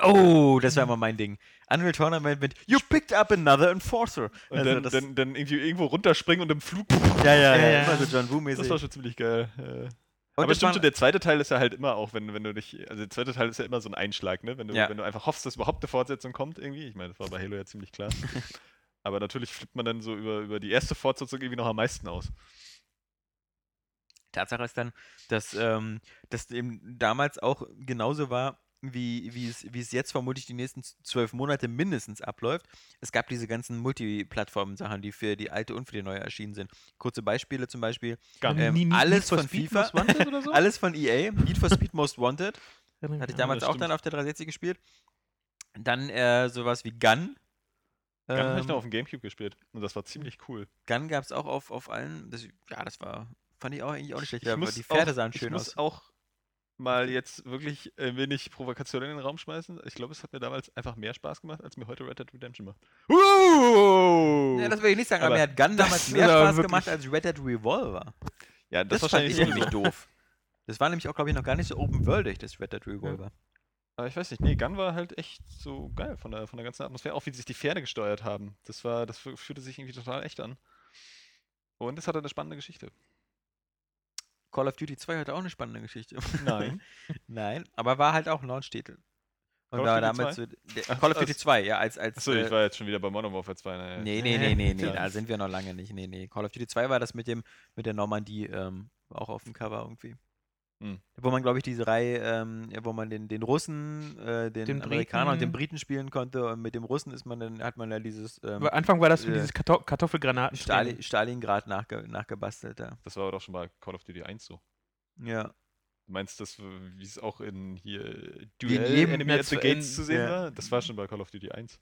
Oh, das war immer mein Ding. Unreal Tournament mit You picked up another enforcer. Und Also dann, dann, dann irgendwie irgendwo runterspringen und im Flug. ja, ja, Ja, ja, ja. immer so John Woo-mäßig. Das war schon ziemlich geil. Und Aber stimmt schon, der zweite Teil ist ja halt immer auch, wenn, wenn du dich, also der zweite Teil ist ja immer so ein Einschlag, ne? Wenn du, Ja. wenn du einfach hoffst, dass überhaupt eine Fortsetzung kommt irgendwie. Ich meine, das war bei Halo ja ziemlich klar. Aber natürlich flippt man dann so über, über die erste Fortsetzung irgendwie noch am meisten aus. Tatsache ist dann, dass ähm, das eben damals auch genauso war, wie, wie, es, wie es jetzt vermutlich die nächsten zwölf Monate mindestens abläuft. Es gab diese ganzen Multiplattform-Sachen, die für die alte und für die neue erschienen sind. Kurze Beispiele zum Beispiel. Ähm, Nie- nie- alles von Speed FIFA, Most Wanted oder so? alles von EA, Need for Speed Most Wanted, hatte ich Ja, damals auch dann auf der 360 gespielt. Dann äh, sowas wie Gun. Gun habe ich Ähm, noch auf dem Gamecube gespielt. Und das war ziemlich cool. Gun gab es auch auf, auf allen. Das, ja, das war, fand ich auch eigentlich auch nicht schlecht. Ich aber muss die Pferde auch, sahen ich schön muss aus. auch mal jetzt wirklich ein wenig Provokation in den Raum schmeißen. Ich glaube, es hat mir damals einfach mehr Spaß gemacht, als mir heute Red Dead Redemption macht. Uh! Ja, das will ich nicht sagen, aber, Aber mir hat Gun damals mehr Spaß gemacht als Red Dead Revolver. ja, Das, das, fand wahrscheinlich nämlich doof. Das war nämlich auch, glaube ich, noch gar nicht so open-worldig, das Red Dead Revolver. Aber ich weiß nicht, nee, Gun war halt echt so geil von der, von der ganzen Atmosphäre, auch wie sich die Pferde gesteuert haben. Das war, das fü- fühlte sich irgendwie total echt an. Und es hatte eine spannende Geschichte. Call of Duty 2 hatte auch eine spannende Geschichte. Nein. Nein, aber war halt auch ein Launch-Titel. Und Call of war Duty damals 2? so, der, Ach, Call of das- Duty 2, ja, als, als Achso, äh, ich war jetzt schon wieder bei Modern Warfare 2. Naja. Nee, nee, nee, nee, nee, Ja. da sind wir noch lange nicht. Nee, nee. Call of Duty 2 war das mit dem, mit der Normandie, ähm, auch auf dem Cover irgendwie. Hm. Wo man, glaube ich, diese Reihe, ähm, wo man den, den Russen, äh, den, Den Amerikaner und den Briten. Spielen konnte. Und mit dem Russen ist man dann, hat man ja dieses ähm, Anfang war das äh, dieses Karto Kartoffelgranaten. Stali Stalingrad nachge nachgebastelt. Ja. Das war doch schon bei Call of Duty 1 so. ja. Du meinst das, wie es auch in hier jedem Enemy at the Gates in- zu sehen ja. war? Das war schon bei Call of Duty 1.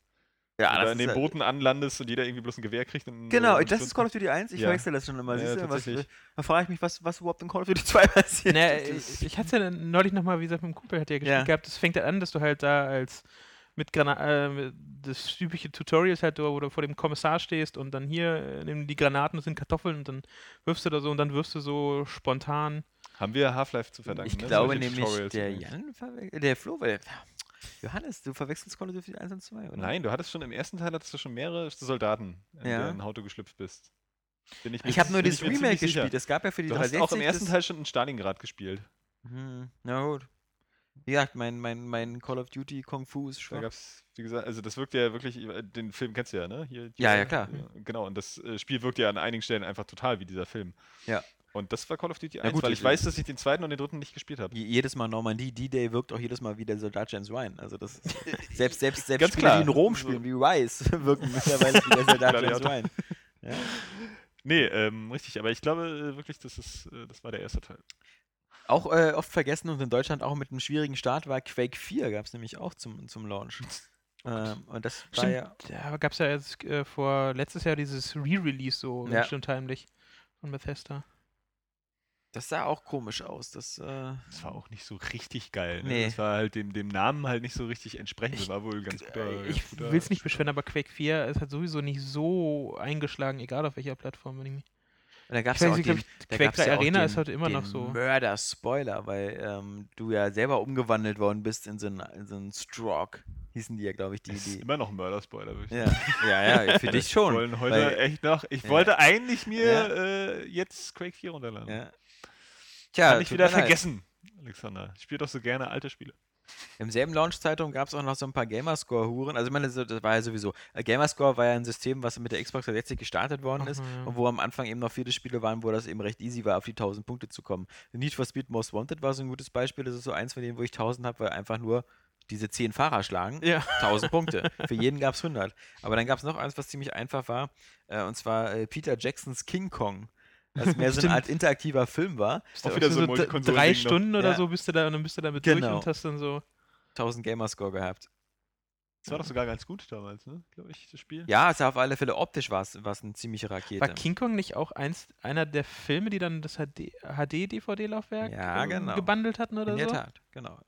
Ja, das an ist den ja- Booten anlandest und jeder irgendwie bloß ein Gewehr kriegt. Und, Genau, das ist Call of Duty 1. Ich Ja. verwechsel das schon immer. Ja, Siehst du, was, tatsächlich. da frage ich mich, was, was überhaupt in Call of Duty 2 passiert. Naja, ich, ich hatte ja neulich nochmal, wie gesagt, mit dem Kumpel hat ja gespielt Ja. gehabt. Das fängt halt an, dass du halt da als mit Grana äh, mit- das typische Tutorials halt, wo du vor dem Kommissar stehst und dann hier äh, nimm die Granaten, das sind Kartoffeln und dann wirfst du da so und dann wirfst du so spontan. Haben wir Half-Life zu verdanken. ich ne? glaube Solche nämlich, Tutorials der. Jan der Flo, weil, Johannes, du verwechselst Call of Duty 1 und 2, oder? Nein, du hattest schon im ersten Teil hattest du schon mehrere Soldaten, in Ja. deren Haut du geschlüpft bist. Bin mir- Ich habe nur das Remake sicher. gespielt. Es gab ja für die Du hast 360 auch im ersten Teil schon in Stalingrad gespielt. Hm, na gut. Wie gesagt, mein, mein, mein Call of Duty Kung Fu ist Da schwach. gab's, wie gesagt, also das wirkt ja wirklich, äh, den Film kennst du ja, ne? Hier, Ja, ja, klar. Genau, und das äh, Spiel wirkt ja an einigen Stellen einfach total wie dieser Film. Ja. Und das war Call of Duty Ja, 1, gut, weil ich- ich weiß, dass ich den zweiten und den dritten nicht gespielt habe. Je- Jedes Mal Normandie, D-Day wirkt auch jedes Mal wie der Soldat James Ryan. Also das selbst, selbst, selbst Ganz Spiele, klar. die in Rom spielen, wie Rice, wirken mittlerweile wie der Soldat James. Ryan. Ja? Nee, ähm, richtig, aber ich glaube äh, wirklich, das, ist, äh, das war der erste Teil. Auch äh, oft vergessen und in Deutschland auch mit einem schwierigen Start war Quake 4, gab es nämlich auch zum, zum Launch. ähm, und das war Stimmt, ja. da gab es ja jetzt äh, vor letztes Jahr dieses Re-Release so Ja. stimmt heimlich von Bethesda. Das sah auch komisch aus. Das, äh, Das war auch nicht so richtig geil. Ne? Nee. Das war halt dem, dem Namen halt nicht so richtig entsprechend. Ich- Das war wohl ganz guter. Äh, ganz ich guter will es nicht beschweren, aber Quake 4 ist halt sowieso nicht so eingeschlagen, egal auf welcher Plattform. Wenn ich da gab es ja auch den, Quake gab's ja 3 auch Arena ist heute immer noch so. Mörder-Spoiler, weil ähm, du ja selber umgewandelt worden bist in so einen, in so einen Stroke. Hießen die ja, glaube ich, die. Das ist die immer noch ein Mörder-Spoiler, würde ich ja, ja, ja, für dich schon. Wollen heute weil- echt noch. Ich Ja. wollte eigentlich mir Ja. äh, jetzt Quake 4 runterladen. Ja. Tja, Kann ich wieder mir leid. vergessen, Alexander. Ich spiele doch so gerne alte Spiele. Im selben Launch-Zeitraum gab es auch noch so ein paar Gamerscore-Huren. Also, ich meine, so- das war ja sowieso. äh, Gamerscore war ja ein System, was mit der Xbox 360 gestartet worden ist. Ja. Und wo am Anfang eben noch viele Spiele waren, wo das eben recht easy war, auf die 1000 Punkte zu kommen. Need for Speed Most Wanted war so ein gutes Beispiel. Das ist so eins von denen, wo ich 1000 habe, weil einfach nur diese 10 Fahrer schlagen. Ja. 1000 Punkte. Für jeden gab es 100. Aber dann gab es noch eins, was ziemlich einfach war. Äh, und zwar äh, Peter Jacksons King Kong. Was mehr so eine. Art interaktiver Film war. Auch wieder so Multikonsolen-Ding drei noch. Stunden oder Ja. so bist du da und dann bist du damit durch Genau. und hast dann so. 1000 Gamerscore gehabt. Das war doch sogar ganz gut damals, ne? Glaube ich, das Spiel. Ja, es sah auf alle Fälle optisch war es eine ziemliche Rakete. War King Kong nicht auch eins, einer der Filme, die dann das HD-DVD-Laufwerk Ja, genau. gebundelt hatten oder In so? der Tat, genau.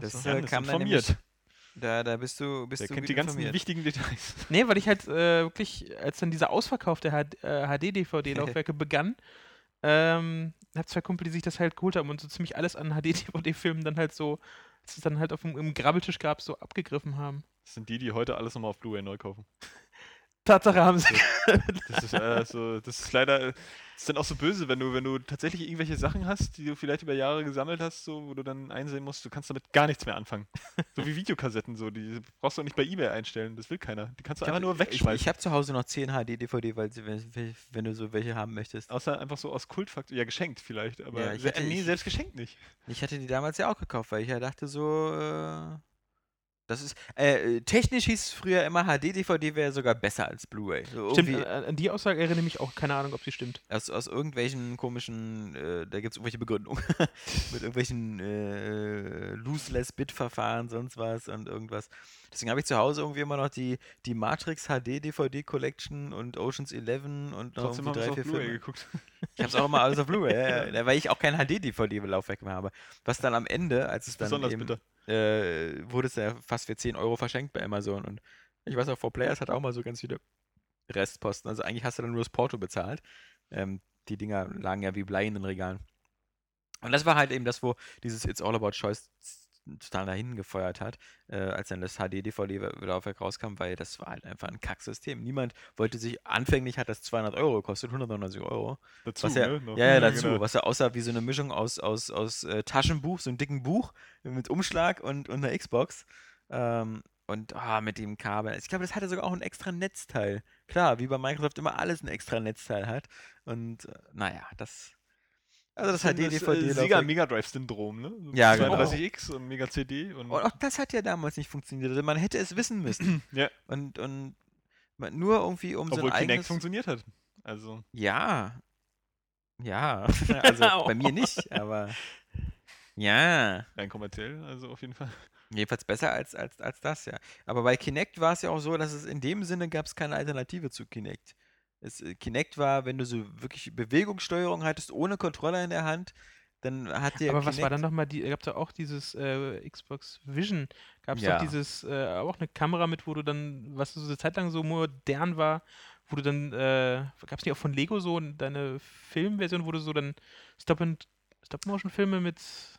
Das Das so. äh, kam dann informiert. Da, da bist du, bist Der du kennt die ganzen informiert. wichtigen Details. Nee, weil ich halt äh, wirklich, als dann dieser Ausverkauf der HD-DVD-Laufwerke begann, ähm, hab zwei Kumpel, die sich das halt geholt haben und so ziemlich alles an HD-DVD-Filmen dann halt so, als es dann halt auf dem im Grabbeltisch gab, so abgegriffen haben. Das sind die, die heute alles nochmal auf Blu-ray neu kaufen. Tatsache haben sie. Das ist, äh, so, das ist leider, das ist dann auch so böse, wenn du, wenn du tatsächlich irgendwelche Sachen hast, die du vielleicht über Jahre gesammelt hast, so, wo du dann einsehen musst, du kannst damit gar nichts mehr anfangen. So wie Videokassetten, so, die brauchst du auch nicht bei Ebay einstellen, das will keiner. Die kannst du Ich einfach hab- nur Ich, wegschmeißen. ich habe zu Hause noch 10 HD-DVD, weil sie, wenn, wenn du so welche haben möchtest. Außer einfach so aus Kultfaktor, ja geschenkt vielleicht, aber Ja, ich hatte- nee, ich- selbst geschenkt nicht. Ich hatte die damals ja auch gekauft, weil ich ja dachte so, äh, das ist, äh, technisch hieß es früher immer, HD-DVD wäre sogar besser als Blu-ray. So Stimmt, an, die Aussage erinnere ich mich auch, keine Ahnung, ob sie stimmt. Aus, aus irgendwelchen komischen, äh, da gibt es irgendwelche Begründungen. Mit irgendwelchen äh, Lose-Less-Bit-Verfahren, sonst was und irgendwas. Deswegen habe ich zu Hause irgendwie immer noch die, die Matrix HD-DVD-Collection und Oceans 11 und noch Trotzdem irgendwie drei, auf vier Blu-ray Filme. geguckt. Ich habe es auch immer alles auf Blu-ray, ja, ja, weil ich auch kein HD-DVD-Laufwerk mehr habe. Was dann am Ende, als es dann Besonders eben, äh, wurde es ja fast für 10 Euro verschenkt bei Amazon. Und ich weiß auch, 4Players hat auch mal so ganz viele Restposten. Also eigentlich hast du dann nur das Porto bezahlt. Ähm, die Dinger lagen ja wie Blei in den Regalen. Und das war halt eben das, wo dieses It's All About Choice total dahin gefeuert hat, äh, als dann das HD-DVD-Laufwerk rauskam, weil das war halt einfach ein Kacksystem. Niemand wollte sich, anfänglich hat das 200 Euro gekostet, 199 Euro. Dazu, Was ja, ne? noch. ja, ja, dazu. genau. Was ja aussah wie so eine Mischung aus, aus, aus äh, Taschenbuch, so einem dicken Buch mit Umschlag und, und einer Xbox. Ähm, und ah, mit dem Kabel. Ich glaube, das hatte sogar auch ein extra Netzteil. Klar, wie bei Microsoft immer alles ein extra Netzteil hat. Und äh, naja, das. Also das HD, ist, DVD. äh, Sega Mega Drive Syndrom, ne? So Ja, genau. 32X und Mega CD und, Und auch das hat ja damals nicht funktioniert. Also man hätte es wissen müssen. ja, Und, und man- nur irgendwie um so obwohl ein Kinect eigenes. funktioniert hat. Also, Ja. Ja. Also bei mir nicht, aber. Ja, Rein kommerziell, also auf jeden Fall. jedenfalls besser als, als, als das, ja. Aber bei Kinect war es ja auch so, dass es in dem Sinne gab es keine Alternative zu Kinect. Es, äh, Kinect war, wenn du so wirklich Bewegungssteuerung hattest, ohne Controller in der Hand, dann hat dir Aber was war Kinect dann nochmal, die, gab es da auch dieses äh, Xbox Vision, gab es Ja. doch dieses, äh, auch eine Kamera mit, wo du dann, was so eine Zeit lang so modern war, wo du dann, äh, gab es nicht auch von Lego so deine Filmversion, wo du so dann Stop and Stop-Motion-Filme mit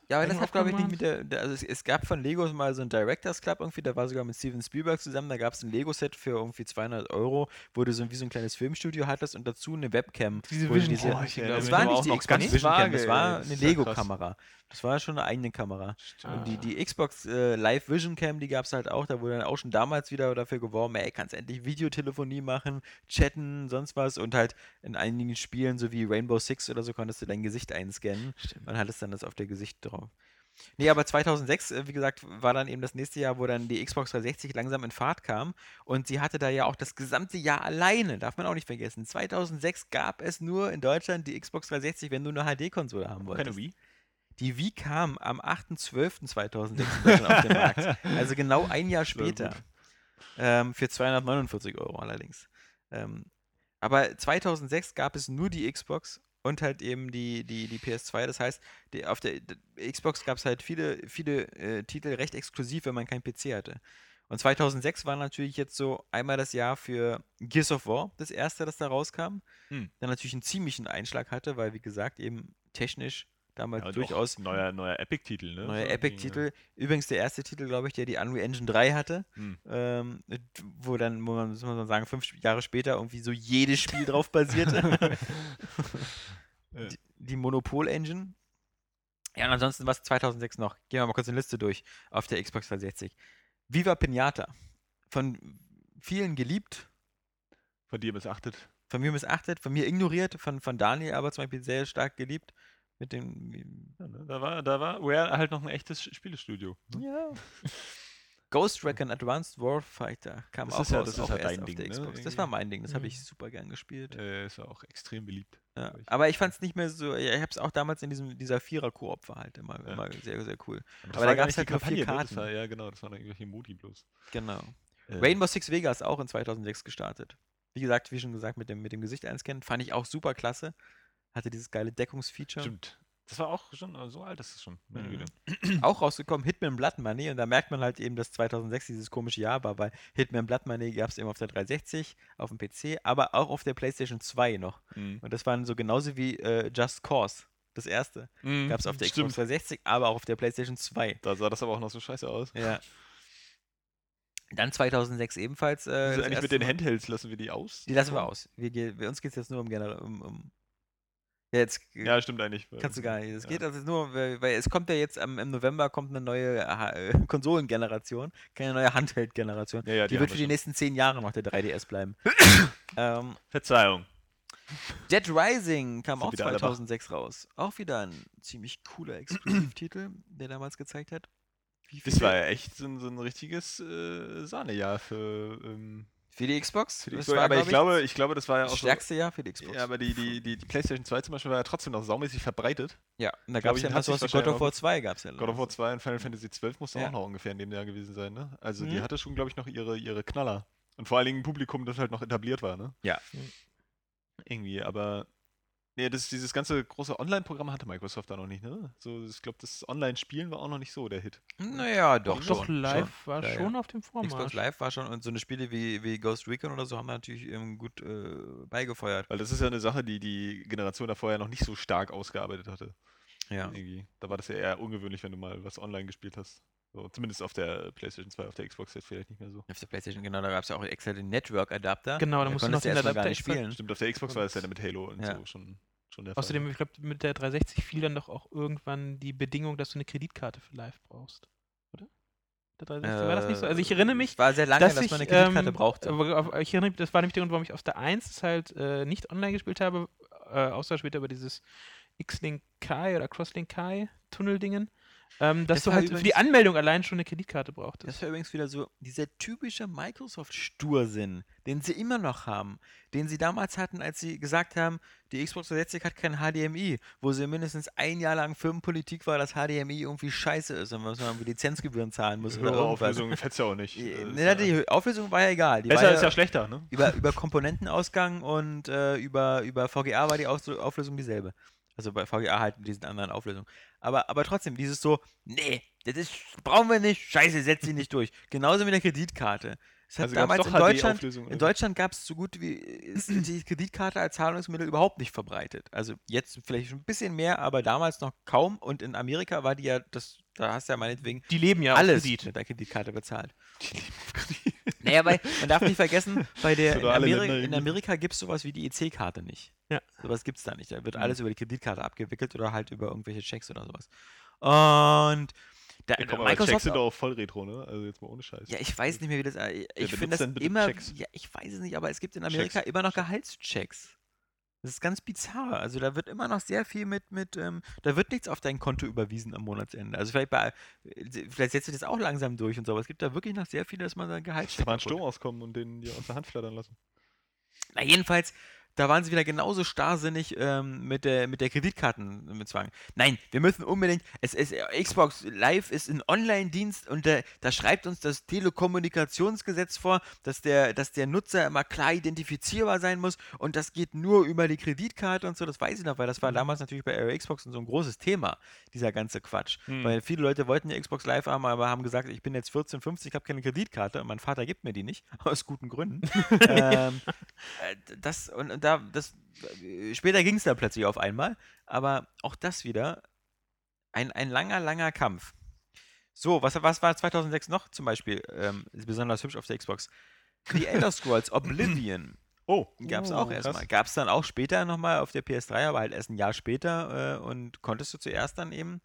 Ja, aber das hat, glaube ich, nicht mit der, der also es, es gab von Legos mal so einen Directors Club irgendwie, da war sogar mit Steven Spielberg zusammen, da gab es ein Lego-Set für irgendwie 200 Euro, wo du so wie so ein kleines Filmstudio hattest und dazu eine Webcam. Diese Vision diese, Boah, ich das war nicht die noch Xbox ganz Vision Cam, vage, das war eine. Lego-Kamera. Das war schon eine eigene Kamera. Und die, die Xbox äh, Live Vision Cam, die gab es halt auch, da wurde dann auch schon damals wieder dafür geworben, ey, kannst endlich Videotelefonie machen, chatten, sonst was und halt in einigen Spielen, so wie Rainbow Six oder so, konntest du dein Gesicht einscannen Stimmt. Und hattest dann das auf der Gesicht drauf. Nee, aber 2006, äh, wie gesagt, war dann eben das nächste Jahr, wo dann die Xbox 360 langsam in Fahrt kam. Und sie hatte da ja auch das gesamte Jahr alleine, darf man auch nicht vergessen. 2006 gab es nur in Deutschland die Xbox 360, wenn du eine HD-Konsole haben wolltest. Keine Wii? Die Wii kam am 8.12.2006 in Deutschland auf den Markt. Also genau ein Jahr später. Ähm, für 249 Euro allerdings. Ähm, aber 2006 gab es nur die Xbox und halt eben die, die, die PS2. Das heißt, die, auf der Xbox gab es halt viele, viele äh, Titel recht exklusiv, wenn man keinen PC hatte. Und 2006 war natürlich jetzt so einmal das Jahr für Gears of War, das erste, das da rauskam. Hm. Dann natürlich einen ziemlichen Einschlag hatte, weil, wie gesagt, eben technisch damals Ja, durchaus neuer, neuer Epic-Titel, ne? Neuer So Epic-Titel. Übrigens der erste Titel, glaube ich, der die Unreal Engine 3 hatte. Hm. Ähm, wo dann, wo man, muss man sagen, fünf Jahre später irgendwie so jedes Spiel drauf basierte. Ja. die, die Monopol-Engine. Ja, und ansonsten was 2006 noch. Gehen wir mal kurz eine Liste durch auf der Xbox 360. Viva Pinata. Von vielen geliebt, Von dir missachtet. von mir missachtet, von mir ignoriert, von, von Daniel aber zum Beispiel sehr stark geliebt. Mit dem, Ja, ne? Da war, da war Rare halt noch ein echtes Spielestudio. ne? Ja. Ghost Recon Advanced Warfighter kam Das auch ist ja- raus, das ist auch halt dein auf Ding, der ne? Xbox. Das war mein Ding, das habe Mhm. ich super gern gespielt. Äh, ist auch extrem beliebt. Ja. Aber ich fand es nicht mehr so, ich habe es auch damals in diesem, dieser Vierer-Koop war halt immer, Ja. immer sehr, sehr cool. das aber da gab's nicht halt nur vier ne? Karten. War, ja, genau, das waren irgendwelche Modi bloß. Genau. Äh, Rainbow Six Vegas auch in 2006 gestartet. Wie gesagt, wie schon gesagt, mit dem, mit dem Gesicht einscannen, fand ich auch super klasse. Hatte dieses geile Deckungsfeature. Stimmt. Das war auch schon, äh, so alt ist es schon. Mhm. Auch rausgekommen, Hitman Blood Money. Und da merkt man halt eben, dass 2006 dieses komische Jahr war, weil Hitman Blood Money gab es eben auf der 360, auf dem PC, aber auch auf der PlayStation 2 noch. Mhm. Und das waren so genauso wie äh, Just Cause. Das erste. Mhm. Gab es auf der Stimmt. Xbox 360, aber auch auf der PlayStation 2. Da sah das aber auch noch so scheiße aus. Ja. Dann 2006 ebenfalls. Äh, das eigentlich mit den Handhelds? Lassen wir die aus? Die lassen wir aus. Wir, bei uns geht es jetzt nur um generell. Um, um ja, jetzt Ja, stimmt eigentlich. kannst du gar nicht. Es Ja. geht also nur, weil, es kommt ja jetzt im November kommt eine neue äh, Konsolengeneration, keine neue Handheld-Generation. Ja, ja, die, die wird für die nächsten zehn Jahre noch der 3DS bleiben. ähm, Verzeihung. Dead Rising kam auch wieder alle wach. 2006 raus. Auch wieder ein ziemlich cooler Exklusivtitel, der damals gezeigt hat. Das war ja echt so ein, so ein richtiges äh, Sahnejahr für, ähm, für die Xbox. für die Das Xbox. war, Aber ich glaub glaube, ich glaube, das war ja das auch so, stärkste Jahr für die Xbox. Ja, aber die, die, die, die PlayStation 2 zum Beispiel war ja trotzdem noch saumäßig verbreitet. Ja, und da gab es ich, ja noch sowas wie God of War 2 gab es ja. God of War 2 und Final Fantasy 12 musste Ja. auch noch ungefähr in dem Jahr gewesen sein, ne? Also die Mhm. hatte schon, glaube ich, noch ihre, ihre Knaller. Und vor allen Dingen ein Publikum, das halt noch etabliert war, ne? Ja. Mhm. Irgendwie, aber. Nee, das, dieses ganze große Online-Programm hatte Microsoft da noch nicht, ne? So, ich glaube, das Online-Spielen war auch noch nicht so der Hit. Naja, doch, Doch, schon. live schon. war Ja, ja. schon auf dem Vormarsch. Xbox Live war schon und so eine Spiele wie, wie Ghost Recon oder so haben natürlich ähm, gut äh, beigefeuert. Weil das ist ja eine Sache, die die Generation davor ja noch nicht so stark ausgearbeitet hatte. Ja. Irgendwie. Da war das ja eher ungewöhnlich, wenn du mal was online gespielt hast. So, zumindest auf der PlayStation 2, auf der Xbox jetzt vielleicht nicht mehr so. Auf der PlayStation, genau, da gab es ja auch extra den Network-Adapter. Genau, da musst du noch den Adapter spielen. Stimmt, auf der Xbox war es ja dann mit Halo und Ja. so schon, schon der Fall. Außerdem, ich glaube, mit der 360 fiel dann doch auch irgendwann die Bedingung, dass du eine Kreditkarte für live brauchst. Oder? Der 360, war das nicht so? Also ich erinnere mich, Es war sehr lange, dass, dass, ich, man eine Kreditkarte ähm, brauchte. aber auf, ich erinnere mich, das war nämlich der Grund, warum ich aus der 1 halt äh, nicht online gespielt habe, äh, außer später über dieses X-Link Kai oder Crosslink Kai Tunneldingen. Ähm, dass Das du halt für die Anmeldung allein schon eine Kreditkarte brauchtest. Das war übrigens wieder so dieser typische Microsoft-Stursinn, den sie immer noch haben, den sie damals hatten, als sie gesagt haben, die Xbox 360 hat kein HDMI, wo sie mindestens ein Jahr lang Firmenpolitik war, dass HDMI irgendwie scheiße ist und was man Lizenzgebühren zahlen muss oder Höhere irgendwas. Auflösung fällt's ja auch nicht. Ist ne, ja- die Auflösung war ja egal. Die Besser war ist ja schlechter, ne? über, über Komponentenausgang und äh, über, über VGA war die Auflösung dieselbe. Also bei VGA halt mit diesen anderen Auflösungen. Aber, aber trotzdem, dieses so, nee, das ist, brauchen wir nicht, scheiße, setz sie nicht durch. Genauso mit der Kreditkarte. Es hat Also damals in Deutschland, in? Deutschland gab es so gut wie ist die Kreditkarte als Zahlungsmittel überhaupt nicht verbreitet. Also jetzt vielleicht schon ein bisschen mehr, aber damals noch kaum. Und in Amerika war die ja, das, da hast du ja meinetwegen Die leben ja alles Kredit. mit der Kreditkarte bezahlt. Die Kredit. Naja, weil man darf nicht vergessen, bei der, in, Ameri in. Amerika gibt es sowas wie die EC-Karte nicht. Ja. Sowas gibt es da nicht. Da wird Mhm. alles über die Kreditkarte abgewickelt oder halt über irgendwelche Checks oder sowas. Und da, Ja, komm, aber Checks Microsoft. sind doch auch voll retro, ne? Also jetzt mal ohne Scheiß. ja, ich weiß nicht mehr, wie das. äh, Ich benutzt finde das immer. Checks? Ja, ich weiß es nicht, aber es gibt in Amerika Checks. immer noch Gehaltschecks. Das ist ganz bizarr. Also da wird immer noch sehr viel mit, mit ähm, da wird nichts auf dein Konto überwiesen am Monatsende. Also vielleicht bei, vielleicht setzt sich das auch langsam durch und so, aber es gibt da wirklich noch sehr viel, dass man da Da Gehaltscheck mal ein. Sturm auskommen und den dir aus der Hand flattern lassen. Na, jedenfalls, da waren sie wieder genauso starrsinnig ähm, mit der, mit der Kreditkartenbezwang. Nein, wir müssen unbedingt, es ist, äh, Xbox Live ist ein Online-Dienst und äh, da schreibt uns das Telekommunikationsgesetz vor, dass der, dass der Nutzer immer klar identifizierbar sein muss und das geht nur über die Kreditkarte und so, das weiß ich noch, weil das war damals natürlich bei Area Xbox so ein großes Thema, dieser ganze Quatsch. Hm. Weil viele Leute wollten ja Xbox Live haben, aber haben gesagt, ich bin jetzt 14, 15, ich habe keine Kreditkarte und mein Vater gibt mir die nicht, aus guten Gründen. ähm, äh, das und, und da das äh, später ging es da plötzlich auf einmal, aber auch das wieder ein, ein langer, langer Kampf. So, was, was war 2006 noch zum Beispiel ähm, besonders hübsch auf der Xbox? The Elder Scrolls Oblivion Oh, gab es oh, auch erstmal. Gab es dann auch später nochmal auf der PS3, aber halt erst ein Jahr später äh, und konntest du zuerst dann eben.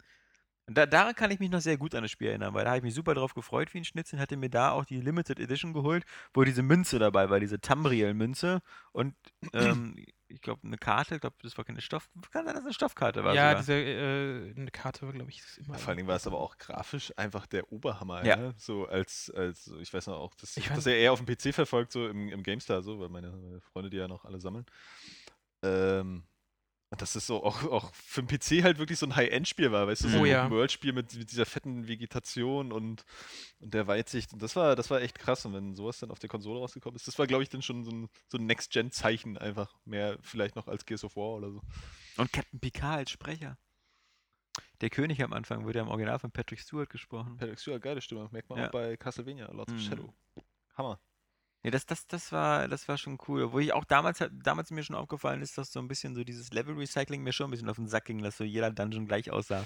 Da, daran kann ich mich noch sehr gut an das Spiel erinnern, weil da habe ich mich super drauf gefreut wie ein Schnitzel, hatte mir da auch die Limited Edition geholt, wo diese Münze dabei war, diese Tamriel-Münze und ähm, ich glaube eine Karte, ich glaube das war keine Stoff, kann sein, dass es eine Stoffkarte war ja, sogar. diese äh, eine Karte war, glaube ich, ist immer. Vor allen Dingen war es aber auch grafisch einfach der Oberhammer, Ja. ja. So als, als, ich weiß noch auch, dass, Ich fand- er eher auf dem PC verfolgt, so im, im GameStar, so, weil meine, meine Freunde die ja noch alle sammeln. Ähm, und das so auch, auch für den PC halt wirklich so ein High-End-Spiel war, weißt du, so Oh ein ja. World-Spiel mit, mit dieser fetten Vegetation und, und der Weitsicht. Und das war, das war echt krass. Und wenn sowas dann auf der Konsole rausgekommen ist, das war, glaube ich, dann schon so ein, so ein Next-Gen-Zeichen einfach. Mehr vielleicht noch als Gears of War oder so. Und Captain Picard als Sprecher. Der König am Anfang wurde ja im Original von Patrick Stewart gesprochen. Patrick Stewart, geile Stimme. Merkt man Ja. auch bei Castlevania, Lords of Mhm. Shadow. Hammer. Nee, das, das, das, war, das war schon cool. Wo ich auch damals, damals mir schon aufgefallen ist, dass so ein bisschen so dieses Level-Recycling mir schon ein bisschen auf den Sack ging, dass so jeder Dungeon gleich aussah.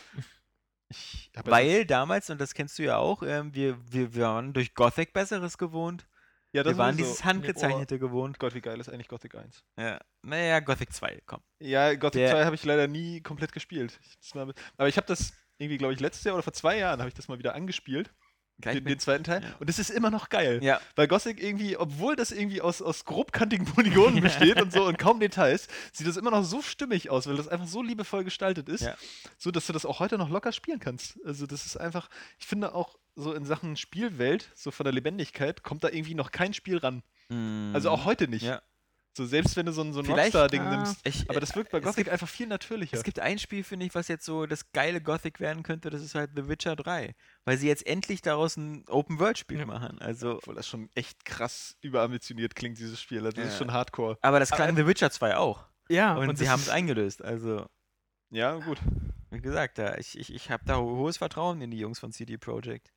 Weil damals, und das kennst du ja auch, ähm, wir, wir, wir waren durch Gothic Besseres gewohnt. ja, Wir waren sowieso. dieses Handgezeichnete gewohnt. Gott, wie geil ist eigentlich Gothic 1? Ja. Naja, Gothic 2, komm. Ja, Gothic Der- 2 habe ich leider nie komplett gespielt. Ich, aber ich habe das irgendwie, glaube ich, letztes Jahr oder vor zwei Jahren habe ich das mal wieder angespielt, den, den zweiten Teil. ja. Und es ist immer noch geil. ja, Weil Gothic irgendwie, obwohl das irgendwie aus, aus grobkantigen Polygonen besteht und so und kaum Details, sieht das immer noch so stimmig aus, weil das einfach so liebevoll gestaltet ist, Ja. so dass du das auch heute noch locker spielen kannst. Also das ist einfach, ich finde auch so in Sachen Spielwelt, so von der Lebendigkeit, kommt da irgendwie noch kein Spiel ran. Also auch heute nicht. Mhm. Ja. So selbst wenn du so ein, so ein Rockstar-Ding ah, nimmst. Ich, Aber das wirkt bei es Gothic gibt- einfach viel natürlicher. Es gibt ein Spiel, finde ich, was jetzt so das geile Gothic werden könnte, das ist halt The Witcher 3. Weil sie jetzt endlich daraus ein Open-World-Spiel Ja. machen. Also, Obwohl das schon echt krass überambitioniert klingt, dieses Spiel. Also Das ist Ja. schon hardcore. aber das Aber- klang The Witcher 2 auch. ja, Und, sie das haben es ist- eingelöst. Also, Ja, gut. wie gesagt, da, ich, ich, ich habe da ho- hohes Vertrauen in die Jungs von CD Projekt.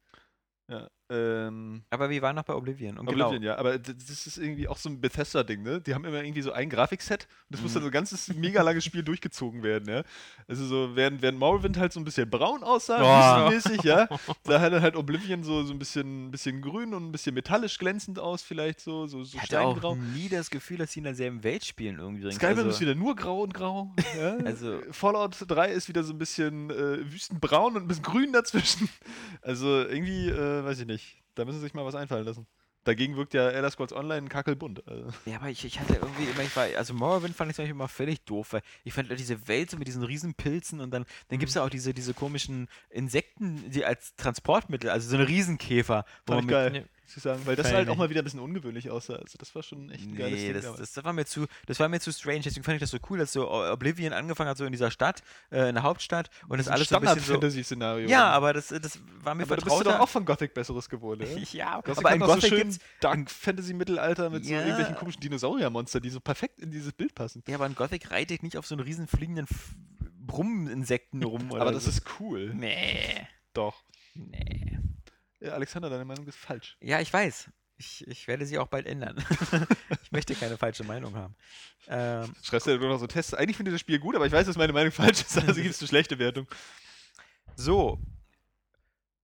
Ja, ähm, Aber wir waren noch bei Oblivion. Und Oblivion, genau. ja. Aber das ist irgendwie auch so ein Bethesda-Ding, ne? Die haben immer irgendwie so ein Grafikset und das muss dann Mhm. so ein ganzes mega langes Spiel durchgezogen werden, ja. Also so, während, während Morrowind halt so ein bisschen braun aussah, Boah. wüstenmäßig, ja, da hatte halt Oblivion so, so ein bisschen, bisschen grün und ein bisschen metallisch glänzend aus, vielleicht so, so, so Ich hatte auch nie das Gefühl, dass sie in derselben Welt spielen irgendwie. Skyrim also, ist wieder nur grau und grau. Ja? Also- Fallout 3 ist wieder so ein bisschen äh, wüstenbraun und ein bisschen grün dazwischen. Also irgendwie, äh, weiß ich nicht. Da müssen sie sich mal was einfallen lassen. Dagegen wirkt ja Elder Scrolls Online kackelbunt. Also. Ja, aber ich, ich hatte irgendwie immer, ich war, also Morrowind fand ich zum Beispiel immer völlig doof, weil ich fand diese Welt so mit diesen riesen Pilzen und dann, dann gibt es ja auch diese, diese komischen Insekten, die als Transportmittel, also so eine Riesenkäfer. wo man mit- geil, muss ich sagen. Weil das Feier halt auch mal wieder ein bisschen ungewöhnlich aussah. Also das war schon echt ein geiles Nee, Ding das, damals. das, das war mir zu, das war mir zu strange, deswegen fand ich das so cool, dass so Oblivion angefangen hat, so in dieser Stadt, äh, in der Hauptstadt und das alles so ein bisschen so. Standard-Fantasy-Szenario. Ja, aber das, das war mir aber du bist vertrauter. doch auch von Gothic Besseres gewohnt, oder? ja, Gothic aber in noch so Gothic schön gibt's, Dark Fantasy Mittelalter mit so Ja. irgendwelchen komischen Dinosauriermonster, die so perfekt in dieses Bild passen. ja, aber in Gothic reite ich nicht auf so einen riesen fliegenden Brummeninsekten rum oder aber das so. ist cool. Nee. Doch. Nee. Ja, Alexander, deine Meinung ist falsch. Ja, ich weiß. Ich, ich werde sie auch bald ändern. ich möchte keine falsche Meinung haben. Ähm, Schreibst du ja nur noch so Tests. Eigentlich finde ich das Spiel gut, aber ich weiß, dass meine Meinung falsch ist, also gibst du schlechte Wertung. so.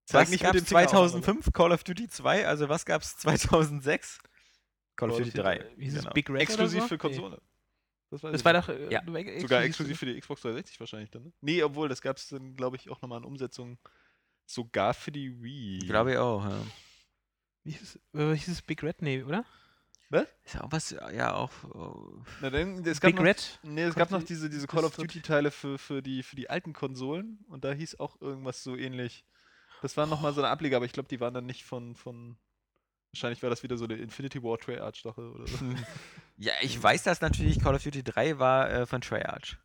Zeig was nicht mit gab's auf 2005? Call of Duty 2. Also was gab es 2006? Call of Call of Duty Duty 3. Wie hieß es genau. Big Red Exklusiv oder so? für Konsole. Das, Nee. Das war nicht. doch äh, Ja. ex- Sogar exklusiv für die Xbox 360 wahrscheinlich dann, ne? Nee, obwohl, das gab es dann, glaube ich, auch nochmal in Umsetzung sogar für die Wii. Glaube ich auch. Ja. Wie hieß es, äh, hieß es Big Red? Nee, oder? Ist ja auch was, ja auch. oh, Na, dann, es gab Big noch, Red? Nee, es Call gab of noch Duty- diese, diese das Call of Duty-Teile für, für, die, für die alten Konsolen und da hieß auch irgendwas so ähnlich. Das war nochmal so eine Ableger, aber ich glaube, die waren dann nicht von, von. Wahrscheinlich war das wieder so eine Infinity War Treyarch-Sache oder so. Ja, ich weiß, dass natürlich Call of Duty 3 war äh, von Treyarch.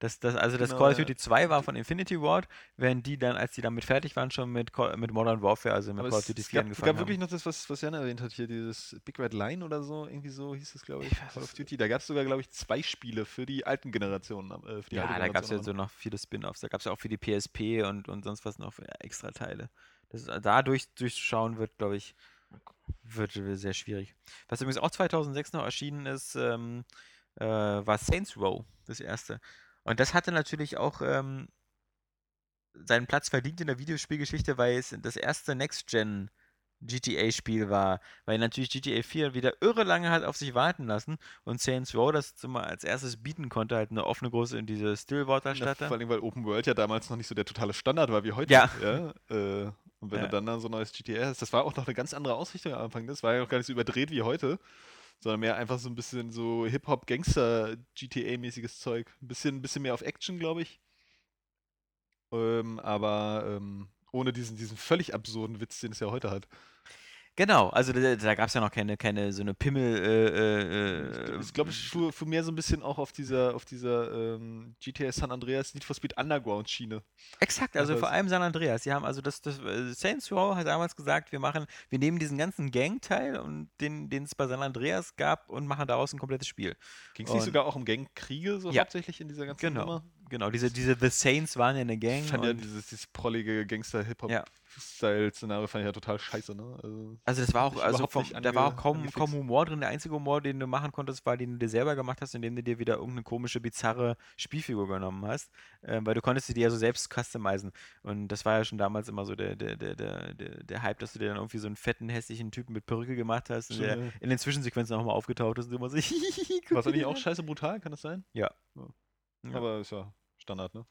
Das, das, also das Genau, Call of ja. Duty 2 war von Infinity Ward, während die dann, als die damit fertig waren, schon mit, Call, mit Modern Warfare, also mit Aber Call es, of Duty es 4 gab, angefangen gab haben. wirklich noch das, was, was Jan erwähnt hat hier, dieses Big Red Line oder so, irgendwie so hieß es, glaube ich. Ich Call es of Duty. Da gab es sogar, glaube ich, zwei Spiele für die alten Generationen. Äh, für die Ja, alte da gab es ja so noch viele Spin-Offs. Da gab es ja auch für die PSP und, und sonst was noch für extra Teile. Das, da durch, durchschauen wird, glaube ich, wird sehr schwierig. Was übrigens auch 2006 noch erschienen ist, ähm, äh, war Saints Row, das erste. Und das hatte natürlich auch ähm, seinen Platz verdient in der Videospielgeschichte, weil es das erste Next-Gen GTA-Spiel war, weil natürlich GTA 4 wieder irre lange hat auf sich warten lassen und Saints Row das so mal als erstes bieten konnte, halt eine offene große in diese Stillwater-Stadt. vor da. allem, weil Open World ja damals noch nicht so der totale Standard war wie heute. Ja. ja äh, und wenn Ja. du dann, dann so ein neues GTA hast, das war auch noch eine ganz andere Ausrichtung am Anfang. Das war ja auch gar nicht so überdreht wie heute, sondern mehr einfach so ein bisschen so Hip-Hop-Gangster-GTA-mäßiges Zeug. Ein bisschen, bisschen mehr auf Action, glaube ich. Ähm, aber ähm, ohne diesen, diesen völlig absurden Witz, den es ja heute hat. Genau, also da, da gab es ja noch keine, keine so eine Pimmel. Äh, äh, Ich glaube, ich fuhr, fuhr mehr so ein bisschen auch auf dieser, auf dieser ähm, GTA San Andreas Need for Speed Underground Schiene. Exakt, also Also vor allem San Andreas. Die haben also das, das äh, Saints Row hat damals gesagt, wir machen, wir nehmen diesen ganzen Gang-Teil und den, den es bei San Andreas gab und machen daraus ein komplettes Spiel. Ging es nicht sogar auch um Gangkriege, so Ja. hauptsächlich in dieser ganzen Genau. Nummer? Genau, diese, diese The Saints waren ja eine Gang. Ich fand ja dieses, dieses prollige. Gangster-Hip-Hop-Style-Szenario fand ich ja total scheiße, ne? Also, also das war auch, also vom, da war auch kaum, angefixt. kaum Humor drin. Der einzige Humor, den du machen konntest, war, den du dir selber gemacht hast, indem du dir wieder irgendeine komische, bizarre Spielfigur genommen hast. Ähm, weil du konntest sie dir ja so selbst customizen. Und das war ja schon damals immer so der, der, der, der, der, der Hype, dass du dir dann irgendwie so einen fetten, hässlichen Typen mit Perücke gemacht hast, und der ja. in den Zwischensequenzen auch mal aufgetaucht ist und immer so, War es eigentlich auch scheiße brutal, kann das sein? Ja. Ja. Aber ist ja Standard, ne?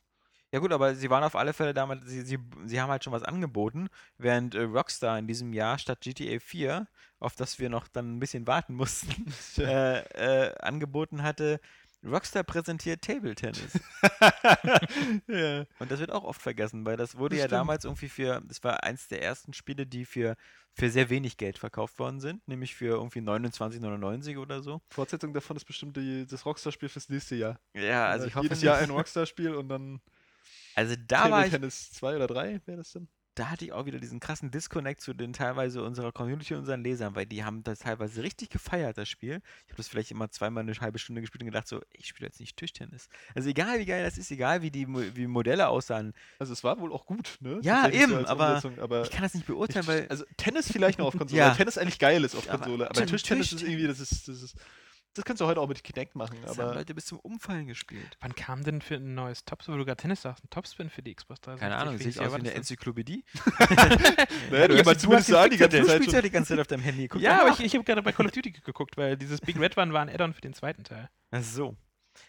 Ja gut, aber sie waren auf alle Fälle damals, sie, sie, sie haben halt schon was angeboten, während äh, Rockstar in diesem Jahr statt GTA 4, auf das wir noch dann ein bisschen warten mussten, äh, äh, angeboten hatte, Rockstar präsentiert Table Tennis. ja. Und das wird auch oft vergessen, weil das wurde Das ja stimmt. damals irgendwie für, das war eins der ersten Spiele, die für, für sehr wenig Geld verkauft worden sind, nämlich für irgendwie 29,99 oder so. Fortsetzung davon ist bestimmt die, das Rockstar-Spiel fürs nächste Jahr. Ja, also ich hoffe Jedes Jahr ein. Rockstar-Spiel und dann Also da war Table ich, Tennis 2 oder 3 wäre das denn? Da hatte ich auch wieder diesen krassen Disconnect zu den teilweise unserer Community und unseren Lesern, weil die haben das teilweise richtig gefeiert, das Spiel. Ich habe das vielleicht immer zweimal eine halbe Stunde gespielt und gedacht so, ich spiele jetzt nicht Tischtennis. Also egal wie geil das ist, egal wie die wie Modelle aussahen, Also es war wohl auch gut, ne? Ja, eben, aber aber ich kann das nicht beurteilen, ich- weil also Tennis vielleicht noch auf Konsole, Ja. Tennis eigentlich geil ist auf Aber Konsole, aber, stimmt, Tischtennis ist Tischtennis- irgendwie, das ist, das ist, das kannst du heute auch mit Kinect machen, das haben aber Leute bis zum Umfallen gespielt. Wann kam denn für ein neues Topspin, wo du gerade Tennis sagst, ein Topspin für die Xbox 360? Keine Ahnung, sehe Welches ich Jahr aus wie eine? Enzyklopädie? naja, du dich zumindest an die ganze du Zeit spielst schon. ja die ganze Zeit auf deinem Handy. Guck Ja, aber ich, ich habe gerade bei Call of Duty geguckt, weil dieses Big Red One war ein Add-on für den zweiten Teil. Ach so.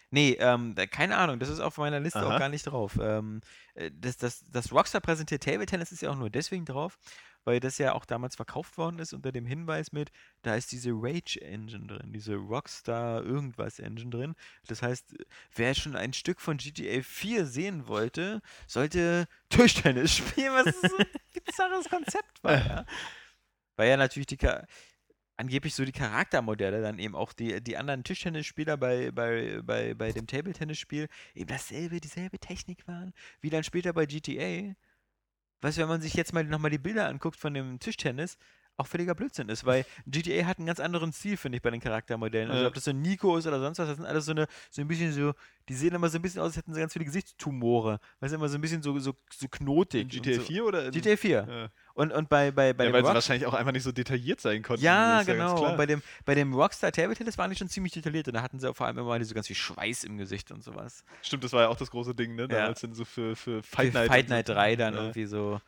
Nee, ähm, keine Ahnung, das ist auf meiner Liste Aha. auch gar nicht drauf. Ähm, äh, das, das, das Rockstar präsentiert Table Tennis ist ja auch nur deswegen drauf, weil das ja auch damals verkauft worden ist unter dem Hinweis mit, da ist diese Rage Engine drin, diese Rockstar irgendwas Engine drin. Das heißt, wer schon ein Stück von GTA 4 sehen wollte, sollte Tischtennis spielen, was so ein bizarres Konzept war, ja. Weil ja natürlich die Ka angeblich so die Charaktermodelle dann eben auch die, die anderen Tischtennisspieler bei, bei, bei, bei dem Table-Tennis-Spiel eben dasselbe, dieselbe Technik waren, wie dann später bei GTA. Was, wenn man sich jetzt mal nochmal die Bilder anguckt von dem Tischtennis, auch völliger Blödsinn ist, weil GTA hat einen ganz anderen Stil, finde ich, bei den Charaktermodellen. Also Ja. ob das so Nico ist oder sonst was, das sind alles so eine, so ein bisschen so, die sehen immer so ein bisschen aus, als hätten sie ganz viele Gesichtstumore. Weißt du, immer so ein bisschen so, so, so knotig. In GTA so. 4 oder in, GTA 4. Ja, Und, und bei, bei, bei ja dem weil sie Rock- wahrscheinlich auch einfach nicht so detailliert sein konnten. ja, genau. und bei dem, bei dem Rockstar Table Tennis waren die schon ziemlich detailliert. Und da hatten sie auch vor allem immer so ganz viel Schweiß im Gesicht und sowas. Stimmt, das war ja auch das große Ding, ne? Ja. Damals dann so für, für Fight Fight Night. Fight. Night 3 dann Ja. irgendwie so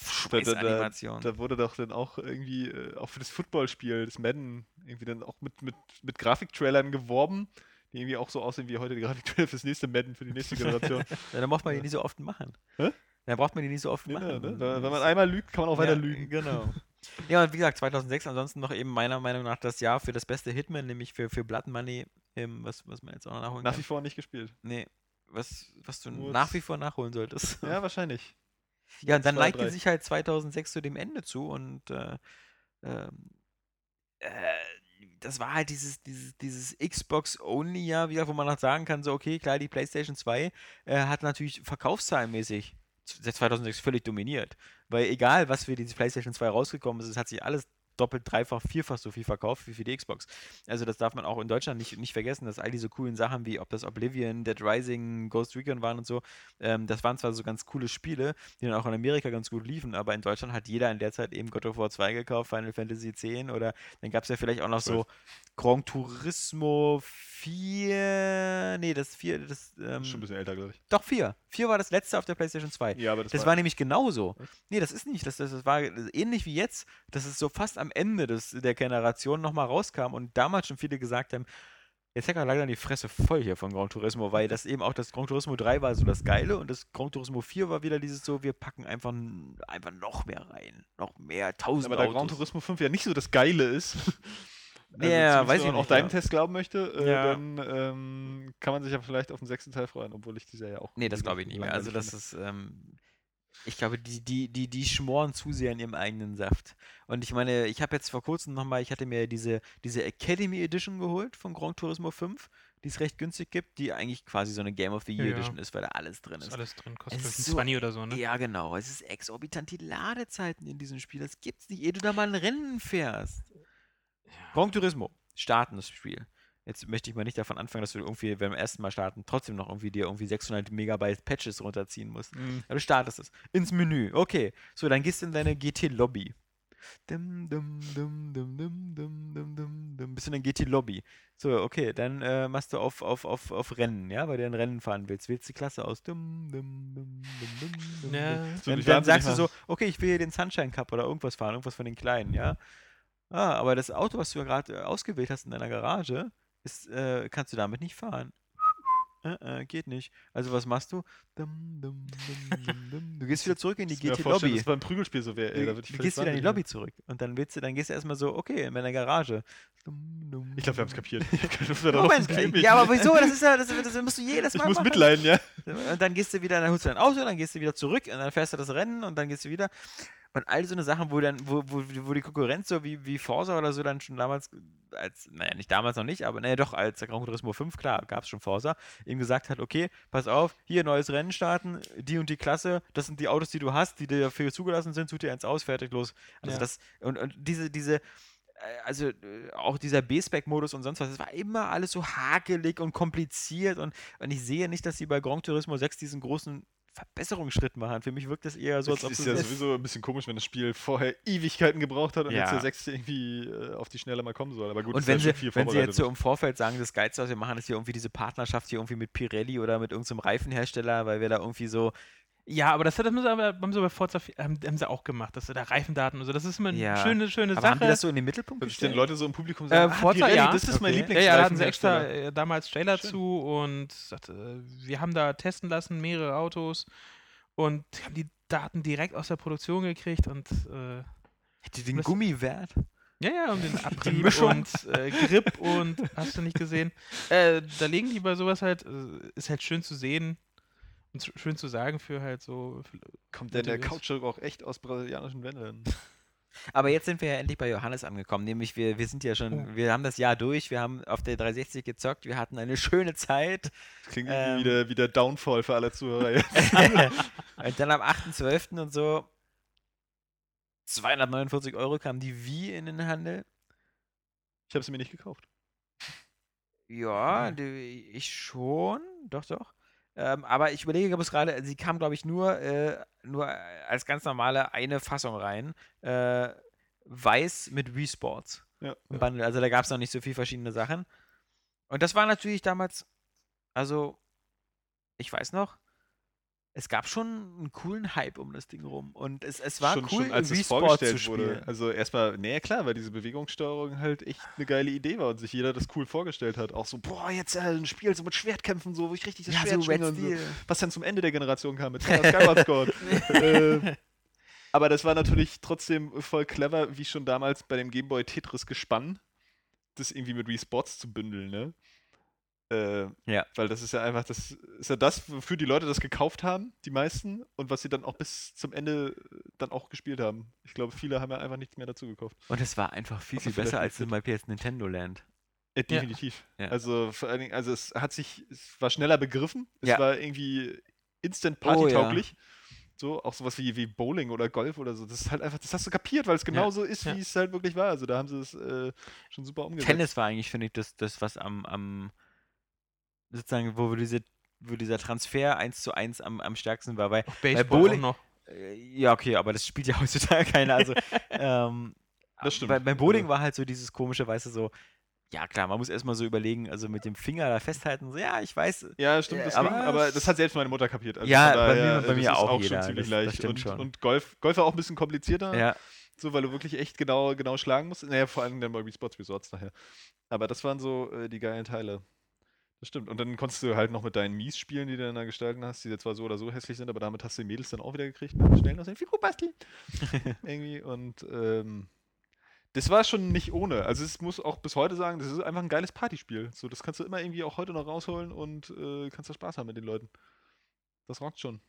Da, da, da, Schweißanimation. da wurde doch dann auch irgendwie, äh, auch für das Footballspiel, das Madden, irgendwie dann auch mit, mit, mit Grafiktrailern geworben, die irgendwie auch so aussehen wie heute die Grafiktrailer fürs nächste Madden, für die nächste Generation. Ja, dann braucht man die nicht so oft machen. Hä? Dann braucht man die nicht so oft nee, machen. ne, ne? Wenn man einmal lügt, kann man auch weiter ja, lügen. Genau. Ja, und wie gesagt, 2006 ansonsten noch eben meiner Meinung nach das Jahr für das beste Hitman, nämlich für, für Blood Money, ähm, was, was man jetzt auch noch nachholen Nach kann. wie vor nicht gespielt. Nee, was, was du Nur nach wie vor nachholen solltest. Ja, wahrscheinlich. Ja, und dann Zwei, neigte drei. sich halt 2006 zu dem Ende zu und äh, ähm, äh, das war halt dieses, dieses, dieses Xbox-Only-Jahr, wieder, wo man noch sagen kann, so, okay, klar, die PlayStation 2 äh, hat natürlich verkaufszahlenmäßig seit 2006 völlig dominiert. Weil egal, was für diese PlayStation 2 rausgekommen ist, es hat sich alles doppelt, dreifach, vierfach so viel verkauft wie für die Xbox. Also das darf man auch in Deutschland nicht, nicht vergessen, dass all diese coolen Sachen wie, ob das Oblivion, Dead Rising, Ghost Recon waren und so, ähm, das waren zwar so ganz coole Spiele, die dann auch in Amerika ganz gut liefen, aber in Deutschland hat jeder in der Zeit eben God of War 2 gekauft, Final Fantasy 10 oder dann gab es ja vielleicht auch noch so Gran Turismo 4, nee, das 4, das, ähm, Schon ein bisschen älter, glaube ich. doch 4. 4 war das letzte auf der PlayStation 2. Ja, aber das, Das war nämlich genauso. Nee, das ist nicht. Das, das, das war ähnlich wie jetzt, dass es so fast am Ende des, der Generation nochmal rauskam und damals schon viele gesagt haben, jetzt hat er leider die Fresse voll hier von Gran Turismo, weil das eben auch das Gran Turismo 3 war so das Geile und das Gran Turismo 4 war wieder dieses so, wir packen einfach, einfach noch mehr rein. Noch mehr, tausend aber da Gran. Turismo 5 ja nicht so das Geile ist. Ja, weiß wenn ich man auch nicht, deinen ja. Test glauben möchte, äh, Ja. dann ähm, kann man sich ja vielleicht auf den sechsten Teil freuen, obwohl ich dieser ja auch. Nee, das glaube ich nicht mehr. Also das ist, ähm, ich glaube, die, die, die, die schmoren zu sehr in ihrem eigenen Saft. Und ich meine, ich habe jetzt vor kurzem nochmal, ich hatte mir diese, diese Academy Edition geholt von Gran Turismo 5, die es recht günstig gibt, die eigentlich quasi so eine Game of the Year Ja, ja. Edition ist, weil da alles drin Ist ist. alles drin, kostet Es ein so- 20 oder so, ne? Ja, genau. Es ist exorbitant die Ladezeiten in diesem Spiel. Das gibt's nicht, ehe du da mal ein Rennen fährst. Gran Turismo, starten das Spiel. Jetzt möchte ich mal nicht davon anfangen, dass du irgendwie beim ersten Mal starten trotzdem noch irgendwie dir irgendwie 600 Megabyte Patches runterziehen musst. Mhm. Aber du startest es. Ins Menü. Okay. So, dann gehst du in deine GT-Lobby. Dum, dum, dum, dum, dum, dum, dum, dum, dum. Bist du in der GT-Lobby. So, okay, dann äh, machst du auf, auf, auf, auf Rennen, ja, weil du ein Rennen fahren willst. Wählst die Klasse aus. Dum, dum, dum, dum, dum, dum, Ja. würde Dann, dann sagst du so, okay, ich will hier den Sunshine Cup oder irgendwas fahren, irgendwas von den kleinen, ja. Ah, aber das Auto, was du ja gerade äh, ausgewählt hast in deiner Garage, ist, äh, kannst du damit nicht fahren. Äh, äh, geht nicht. Also was machst du? Dum, dum, dum. Du gehst wieder zurück in die Ich GT-Lobby. dass es beim Prügelspiel so wäre. ey, da Du, würd ich du gehst wieder in die Lobby zurück. Und dann willst du, dann gehst du erstmal so, okay, in meiner Garage. Ich glaube, wir haben es kapiert. Ich Moment, äh, ja, aber wieso? Das ist ja, das, das musst du jedes ich Mal muss machen. mitleiden, ja. Und dann gehst du wieder, dann holst du dein Auto, dann gehst du wieder zurück und dann fährst du das Rennen und dann gehst du wieder. Und all so eine Sachen, wo dann, wo, wo, wo die Konkurrenz so wie, wie Forza oder so dann schon damals, als, naja, nicht damals noch nicht, aber naja doch, als Gran Turismo 5, klar, gab es schon Forza, ihm gesagt hat, okay, pass auf, hier neues Rennen starten, die und die Klasse, das sind die Autos, die du hast, die dir dafür zugelassen sind, such dir eins aus, fertig, los. Also Ja. das, und, und diese, diese, äh, also äh, auch dieser B-Spec-Modus und sonst was, es war immer alles so hakelig und kompliziert und, und ich sehe nicht, dass sie bei Gran Turismo 6 diesen großen Verbesserungsschritt machen. Für mich wirkt das eher so, als ob Es ist ja es- sowieso ein bisschen komisch, wenn das Spiel vorher Ewigkeiten gebraucht hat und jetzt Ja. der sechste irgendwie äh, auf die Schnelle mal kommen soll. Aber gut, Und wenn sie, wenn sie jetzt so im Vorfeld sagen, das Geilste, was wir machen, ist hier irgendwie diese Partnerschaft hier irgendwie mit Pirelli oder mit irgendeinem Reifenhersteller, weil wir da irgendwie so, Ja, aber das, hat- das haben, sie, haben sie bei Forza haben, haben sie auch gemacht, dass sie da Reifendaten und so. Das ist immer eine Ja. schöne, schöne Aber Sache. haben die das so in den Mittelpunkt Dass stehen gestellt? Leute so im Publikum und Äh, sagen, ah, Forza, Pirelli, ja. das ist mein Okay. ja, ja, da hatten sie extra äh, damals Trailer Schön. zu und sagte, äh, wir haben da testen lassen, mehrere Autos und haben die Daten direkt aus der Produktion gekriegt und äh, Hätte den Das- Gummi wert? ja, ja, um den Abrieb und äh, Grip und hast du nicht gesehen. Äh, da legen die bei sowas halt, äh, ist halt schön zu sehen und sch- schön zu sagen für halt so. für- Kommt denn der. Couchsurfer auch echt aus brasilianischen Wäldern? Aber jetzt sind wir ja endlich bei Johannes angekommen. Nämlich, wir, wir sind ja schon, Oh. wir haben das Jahr durch, wir haben auf der 360 gezockt, wir hatten eine schöne Zeit. Das klingt Ähm. irgendwie wie, der, wie der Downfall für alle Zuhörer jetzt. und dann am 8.12. und so 249 Euro kam die Wii in den Handel. Ich habe sie mir nicht gekauft. Ja, die, ich schon, doch, doch. Ähm, aber ich überlege gerade, sie kam, glaube ich, nur, äh, nur als ganz normale eine Fassung rein. Äh, weiß mit Wii Sports. Ja. im Bundle. Also da gab es noch nicht so viel verschiedene Sachen. Und das war natürlich damals, also, ich weiß noch, es gab schon einen coolen Hype um das Ding rum. Und es, es war schon, cool, schon, als Wii es vorgestellt zu wurde. spielen. Also erstmal, naja klar, weil diese Bewegungssteuerung halt echt eine geile Idee war und sich jeder das cool vorgestellt hat. Auch so, boah, jetzt äh, ein Spiel so mit Schwertkämpfen, so, wo ich richtig das Ja, Schwert so Red und so. Was dann zum Ende der Generation kam mit Skyward Sword. äh, aber das war natürlich trotzdem voll clever, wie schon damals bei dem Gameboy Tetris gespann, das irgendwie mit Wii Sports zu bündeln, ne? Äh, Ja. Weil das ist ja einfach, das ist ja das, wofür die Leute das gekauft haben, die meisten, und was sie dann auch bis zum Ende dann auch gespielt haben. Ich glaube, viele haben ja einfach nichts mehr dazu gekauft. Und es war einfach viel, viel besser als zum Beispiel jetzt Nintendo Land. Äh, definitiv. Ja. Also vor allen Dingen, also es hat sich, es war schneller begriffen, es Ja. war irgendwie instant Oh, ja. partytauglich. So, auch sowas wie, wie Bowling oder Golf oder so. Das ist halt einfach, das hast du kapiert, weil es genauso ist, Ja. wie es halt wirklich war. Also da haben sie es äh, schon super umgesetzt. Tennis war eigentlich, finde ich, das, das was am, am sozusagen, wo diese, wo dieser Transfer 1 zu 1 am, am stärksten war, weil Baseball Bowling- noch. Äh, Ja, okay, aber das spielt ja heutzutage keiner. Also, ähm, Das stimmt. Bei, beim Bowling war halt so dieses komische, weißt du, so, ja klar, man muss erstmal so überlegen, also mit dem Finger da festhalten, so, ja, ich weiß. Ja, stimmt, Ja, das aber- aber, das hat selbst meine Mutter kapiert. Also Ja, von bei mir- daher, bei äh, mir das auch auch jeder, schon ziemlich das- das leicht. stimmt und, schon. und Golf, Golf war auch ein bisschen komplizierter, Ja, so weil du wirklich echt genau, genau schlagen musst. Naja, vor allem dann bei Wii Sports Resorts daher. Aber das waren so äh, die geilen Teile. Das stimmt. Und dann konntest du halt noch mit deinen Mies spielen, die du dann da gestalten hast, die zwar so oder so hässlich sind, aber damit hast du die Mädels dann auch wieder gekriegt, schnell aus der Figur basteln. Irgendwie. Und ähm, das war schon nicht ohne. Also es muss auch bis heute sagen, das ist einfach ein geiles Partyspiel. So, das kannst du immer irgendwie auch heute noch rausholen und äh, kannst da Spaß haben mit den Leuten. Das rockt schon.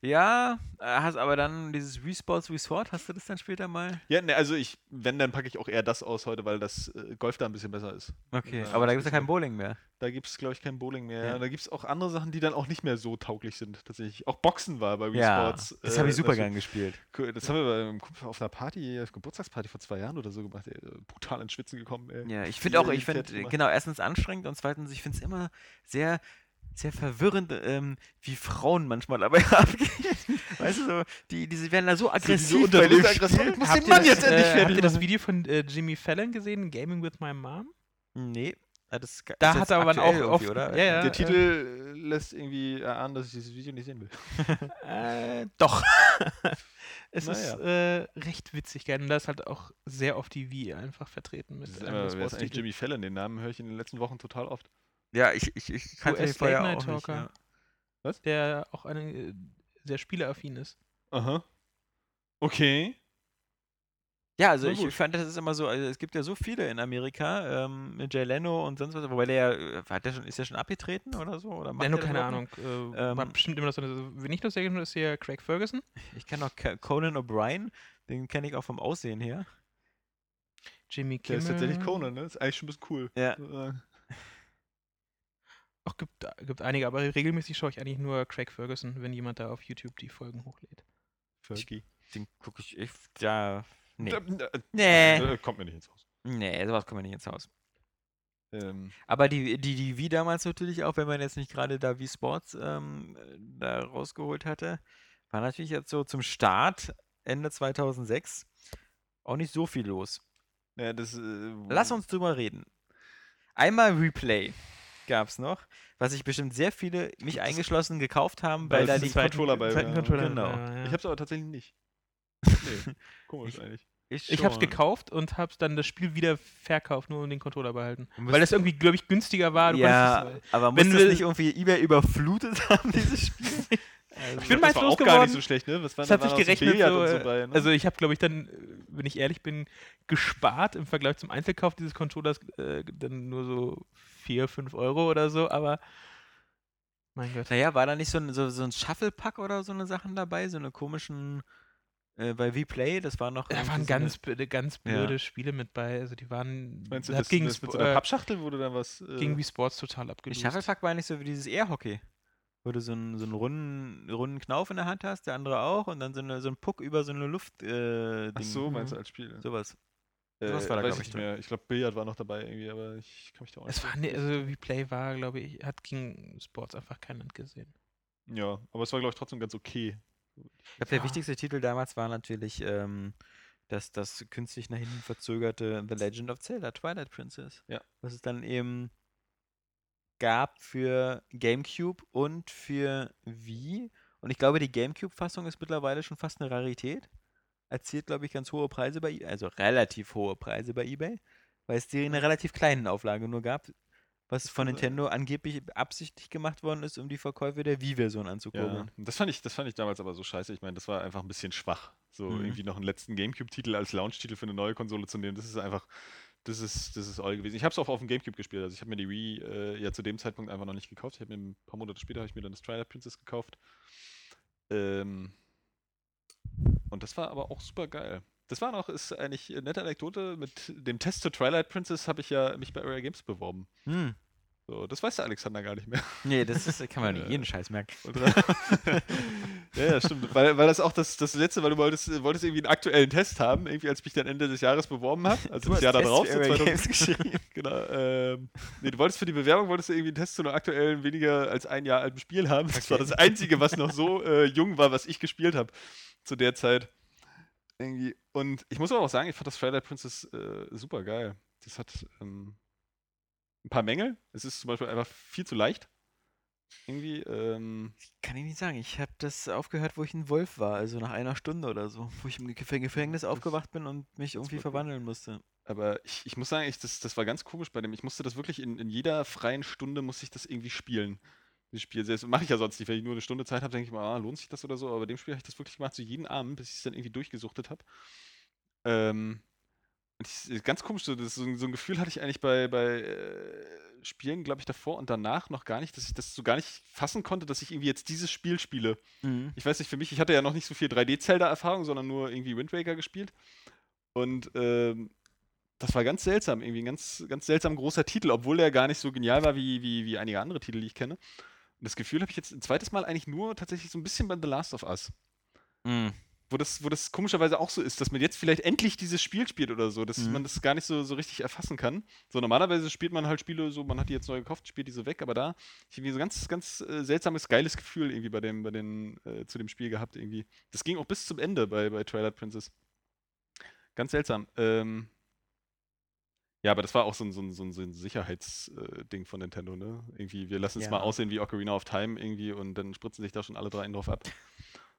Ja, äh, hast aber dann dieses Wii Sports Resort, hast du das dann später mal? Ja, ne, also ich, wenn, dann packe ich auch eher das aus heute, weil das äh, Golf da ein bisschen besser ist. Okay, aber da gibt es ja kein. Bowling mehr. Da gibt es, glaube ich, kein Bowling mehr. Ja. Da gibt es auch andere Sachen, die dann auch nicht mehr so tauglich sind, tatsächlich. Auch Boxen war bei Wii Ja, das äh, habe ich super natürlich- gern gespielt. Cool, Das haben wir bei einem Kumpel auf einer Party, auf Geburtstagsparty vor zwei Jahren oder so gemacht. Ey, brutal ins Schwitzen gekommen. Ey. Ja, ich finde auch, ich finde, genau, erstens anstrengend und zweitens, ich finde es immer sehr, sehr verwirrend, ähm, wie Frauen manchmal dabei abgehen. Weißt du, so, die, die werden da so aggressiv bei dem Spiel. Muss Habt den ihr, Mann das, jetzt endlich äh, fertig habt ihr das. Video von äh, Jimmy Fallon gesehen, Gaming with My Mom? Nee, ah, das ist, Da hat jetzt er aber auch oft- oder? ja, ja. Der äh, Titel lässt irgendwie erahnen, dass ich dieses Video nicht sehen will. Äh, doch. es Naja. ist äh, recht witzig, gell? Und da ist halt auch sehr oft die Wii einfach vertreten. Mit Das ist immer, ist eigentlich. Jimmy Fallon? Den Namen höre ich in den letzten Wochen total oft. Ja, ich, ich, ich kannte den vorher auch nicht. Ja. Der auch eine, äh, sehr spieleaffin ist. Aha. Okay. Ja, also ich fand, das ist immer so, also es gibt ja so viele in Amerika, ähm, mit Jay Leno und sonst was, wobei der, ja, äh, hat der schon, ist der schon abgetreten oder so? Oder der das keine Ahnung. Äh, Ähm, war bestimmt immer noch so eine, wenn ich das sehe, ist hier Craig Ferguson. Ich kenne noch Ca- Conan O'Brien, den kenne ich auch vom Aussehen her. Jimmy Der Kimmel. ist tatsächlich Conan, ne? Ist eigentlich schon ein bisschen cool. Ja. Äh, Auch gibt, gibt einige, aber regelmäßig schaue ich eigentlich nur Craig Ferguson, wenn jemand da auf YouTube die Folgen hochlädt. Fergie. Den gucke ich, ich, ja, nee. Nee. Kommt mir nicht ins Haus. Nee, sowas kommt mir nicht ins Haus. Ähm, Aber die, die, die Wii damals natürlich auch, wenn man jetzt nicht gerade da Wii Sports ähm, da rausgeholt hatte, war natürlich jetzt so zum Start Ende 2006 auch nicht so viel los. ja, das, äh, Lass uns drüber reden. Einmal Replay. Gab's noch, was sich bestimmt sehr viele, mich eingeschlossen, gekauft haben, weil Weil da es die Controller bei zweiten war. Controller. Genau. Ja, ja. Ich hab's aber tatsächlich nicht. Nee, komisch eigentlich. Ich hab's schon. gekauft und hab's dann das Spiel wieder verkauft, nur um den Controller behalten. Weil musst- das irgendwie, glaube ich, günstiger war. Du Ja, konntest es- aber wenn muss das du- nicht irgendwie eBay überflutet haben, dieses Spiel? Ich bin das meins war auch gar losgeworden. nicht so schlecht, ne? Was war, Es hat sich gerechnet, so, und so bei, ne? also ich habe, glaube ich, dann, wenn ich ehrlich bin, gespart im Vergleich zum Einzelkauf dieses Controllers äh, dann nur so 4, 5 Euro oder so, aber mein Gott. Naja, war da nicht so ein, so, so ein Shuffle-Pack oder so eine Sachen dabei? So eine komischen, äh, bei Vplay, das war noch. Da waren so ganz, blöde, ganz Ja. blöde Spiele mit bei, also die waren, Meinst du, das, gegen, das mit so einer äh, Pappschachtel, wo du dann was. Äh, gegen Wii Sports total eine, abgelöst. Shuffle-Pack war nicht so wie dieses Air-Hockey. Wo du so einen, so einen runden, runden Knauf in der Hand hast, der andere auch, und dann so, eine, so ein Puck über so eine Luft. Äh, Ach so, meinst du Mhm. als Spiel? Sowas. Äh, sowas war da, weiß glaub ich nicht mehr. Ich glaube, Billard war noch dabei irgendwie, aber ich kann mich da auch nicht Es war, ne, also Vplay war, glaube ich, hat gegen Sports einfach kein Land gesehen. Ja, aber es war, glaube ich, trotzdem ganz okay. Ich glaube, der Ja. wichtigste Titel damals war natürlich ähm, das, das künstlich nach hinten verzögerte The Legend of Zelda, Twilight Princess. Ja. Was es dann eben gab für GameCube und für Wii. Und ich glaube, die GameCube-Fassung ist mittlerweile schon fast eine Rarität. Erzielt, glaube ich, ganz hohe Preise bei eBay, also relativ hohe Preise bei eBay, weil es die in einer relativ kleinen Auflage nur gab, was von kann sein. Nintendo angeblich absichtlich gemacht worden ist, um die Verkäufe der Wii-Version Ja, anzukurbeln. das fand, ich, das fand ich damals aber so scheiße. Ich meine, das war einfach ein bisschen schwach. So Mhm. irgendwie noch einen letzten Gamecube-Titel als Launch-Titel für eine neue Konsole zu nehmen, das ist einfach, das ist, das ist all gewesen. Ich habe es auch auf dem Gamecube gespielt. Also ich habe mir die Wii äh, ja zu dem Zeitpunkt einfach noch nicht gekauft. Ich habe mir ein paar Monate später habe ich mir dann das Twilight Princess gekauft. Ähm, und das war aber auch super geil. Das war noch, ist eigentlich eine nette Anekdote. Mit dem Test zur Twilight Princess habe ich ja mich bei Area Games beworben. Hm. So, das weiß der Alexander gar nicht mehr. Nee, das ist, kann man nicht Äh, jeden Scheiß merken. Ja, ja, stimmt. Weil, weil das auch das, das letzte, weil du wolltest, wolltest irgendwie einen aktuellen Test haben, irgendwie als ich mich dann Ende des Jahres beworben habe. Also das Jahr darauf, so Area 2000 Games geschrieben. genau. Ähm, nee, du wolltest für die Bewerbung wolltest du irgendwie einen Test zu einem aktuellen, weniger als ein Jahr alten Spiel haben. Das war Okay. das Einzige, was noch so äh, jung war, was ich gespielt habe zu der Zeit. Irgendwie. Und ich muss aber auch sagen, ich fand das Twilight Princess äh, super geil. Das hat ähm, ein paar Mängel. Es ist zum Beispiel einfach viel zu leicht. Irgendwie, ähm, Kann ich nicht sagen. Ich habe das aufgehört, wo ich ein Wolf war, also nach einer Stunde oder so, wo ich im Gef- Gefängnis aufgewacht bin und mich irgendwie gut. verwandeln musste. Aber ich, ich muss sagen, ich, das, das war ganz komisch bei dem. Ich musste das wirklich in, in jeder freien Stunde musste ich das irgendwie spielen. Das Spiel selbst mache ich ja sonst nicht. Wenn ich nur eine Stunde Zeit habe, denke ich mal, ah, lohnt sich das oder so. Aber bei dem Spiel habe ich das wirklich gemacht, so jeden Abend, bis ich es dann irgendwie durchgesuchtet habe. Ähm, ich, ist ganz komisch, so, das, so, ein- Gefühl hatte ich eigentlich bei, bei äh, Spielen, glaube ich, davor und danach noch gar nicht, dass ich das so gar nicht fassen konnte, dass ich irgendwie jetzt dieses Spiel spiele. Ich weiß nicht, für mich, ich hatte ja noch nicht so viel 3D-Zelda-Erfahrung, sondern nur irgendwie Wind Waker gespielt. Und ähm, das war ganz seltsam, irgendwie ein ganz, ganz seltsam großer Titel, obwohl der gar nicht so genial war wie, wie, wie einige andere Titel, die ich kenne. Und das Gefühl habe ich jetzt ein zweites Mal eigentlich nur tatsächlich so ein bisschen bei The Last of Us. Mhm. Wo das, wo das komischerweise auch so ist, dass man jetzt vielleicht endlich dieses Spiel spielt oder so, dass Mhm. man das gar nicht so, so richtig erfassen kann. So normalerweise spielt man halt Spiele so, man hat die jetzt neu gekauft, spielt die so weg, aber da ich irgendwie so ein ganz, ganz äh, seltsames, geiles Gefühl irgendwie bei dem, bei den, äh, zu dem Spiel gehabt irgendwie. Das ging auch bis zum Ende bei, bei Twilight Princess. Ganz seltsam. Ähm, ja, aber das war auch so ein, so ein, so ein, so ein Sicherheitsding von Nintendo, ne? Irgendwie, wir lassen es Ja. mal aussehen wie Ocarina of Time irgendwie und dann spritzen sich da schon alle drei drauf ab.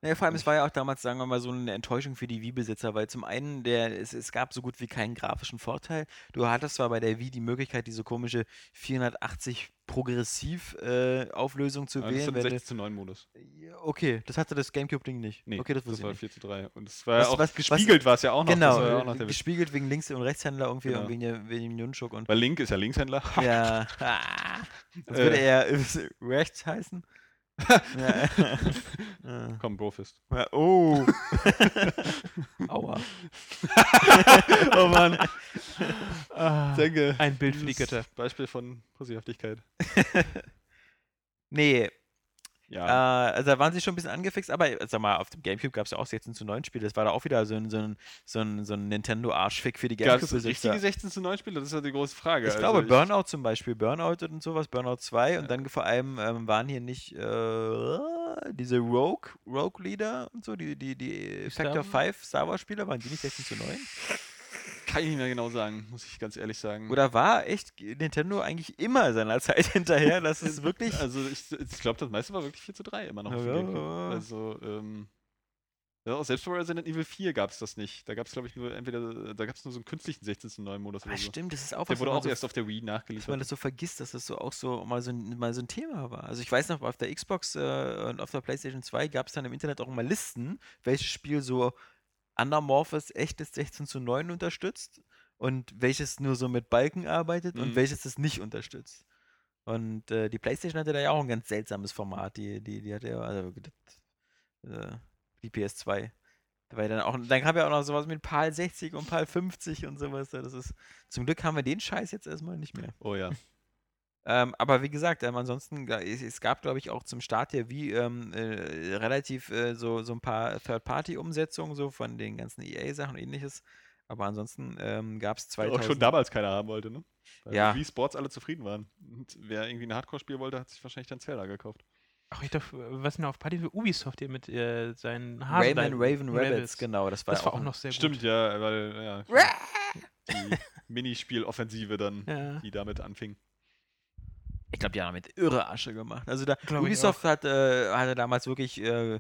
Ja, vor allem, es war ja auch damals, sagen wir mal, so eine Enttäuschung für die Wii-Besitzer, weil zum einen, der, es, es gab so gut wie keinen grafischen Vorteil. Du hattest zwar bei der Wii die Möglichkeit, diese komische 480 Progressiv-Auflösung zu Aber das ist wählen. ein wenn 16 zu 9 Modus. du, ja, okay, das hatte das GameCube-Ding nicht. Nee, okay, das das war ich nicht. 4 zu 3. Und es war Was- ja auch was- gespiegelt war es ja auch noch. Genau, das war ja auch noch äh, gespiegelt wegen Links- und Rechtshändler irgendwie Genau. und wegen, der, wegen dem Nunchuk und Weil Link ist ja Linkshändler. ja. Das würde Äh. eher äh, rechts heißen. Ja. Komm, Brofist. ja, oh. Aua. oh Mann. Ah, Denke. ein Bild für die Götter. Beispiel von Pussyhaftigkeit. Nee, Ja. Äh, also da waren sie schon ein bisschen angefixt, aber äh, sag mal, auf dem Gamecube gab es ja auch 16 zu 9 Spiele. Das war da auch wieder so ein, so ein, so ein, so ein Nintendo-Arschfick für die Gamecube-Besitzer. richtige 16 zu 9 Spiele? Das ist ja die große Frage. Ich Also glaube, Burnout zum Beispiel, Burnout und sowas, Burnout 2 und Ja. dann vor allem ähm, waren hier nicht äh, diese Rogue, Rogue Leader und so, die, die, die Factor Star- 5 Star Wars Spieler, waren die nicht 16 zu 9? Kann ich nicht mehr genau sagen, muss ich ganz ehrlich sagen. Oder war echt Nintendo eigentlich immer seiner Zeit hinterher? Das ist wirklich. Also ich, ich glaube, das meiste war wirklich 4 zu 3 immer noch. Ja. Also, ähm, ja, auch selbst bei Resident Evil 4 gab es das nicht. Da gab es, glaube ich, nur entweder, da gab es nur so einen künstlichen 16 zu 9 Modus Ah, oder so. stimmt, das ist auch Der was, wurde auch so erst auf der Wii dass man nachgeliefert. das so vergisst, dass das so auch so mal so ein, mal so ein Thema war. Also ich weiß noch, auf der Xbox äh, und auf der PlayStation 2 gab es dann im Internet auch immer Listen, welches Spiel so anamorphes, echtes 16 zu 9 unterstützt und welches nur so mit Balken arbeitet und Mhm. welches es nicht unterstützt. Und äh, die PlayStation hatte da ja auch ein ganz seltsames Format. Die, die, die hatte ja, also äh, die PS2. Weil dann auch, dann kam ja auch noch sowas mit PAL 60 und PAL 50 und sowas. Das ist, zum Glück haben wir den Scheiß jetzt erstmal nicht mehr. Oh ja. Ähm, aber wie gesagt, ähm, ansonsten, es, gab, glaube ich, auch zum Start der Wii ähm, äh, relativ äh, so, so ein paar Third-Party-Umsetzungen so von den ganzen EA-Sachen und ähnliches. Aber ansonsten ähm, gab es Auch 2000... schon damals keiner haben wollte, ne? Weil Ja. Wii Sports alle zufrieden waren. Und wer irgendwie ein Hardcore-Spiel wollte, hat sich wahrscheinlich dann Zelda gekauft. Ach, ich dachte, was denn auf Party für Ubisoft hier mit äh, seinen Hasen Rayman Raven Rabbits, genau. Das war, Das war auch ein- noch sehr Stimmt, gut. ja, weil, ja. Die Minispiel-Offensive dann, Ja. die damit anfing. Ich glaube, die haben damit irre Asche gemacht. Also da, Glaub ich Ubisoft hat, äh, hatte damals wirklich äh,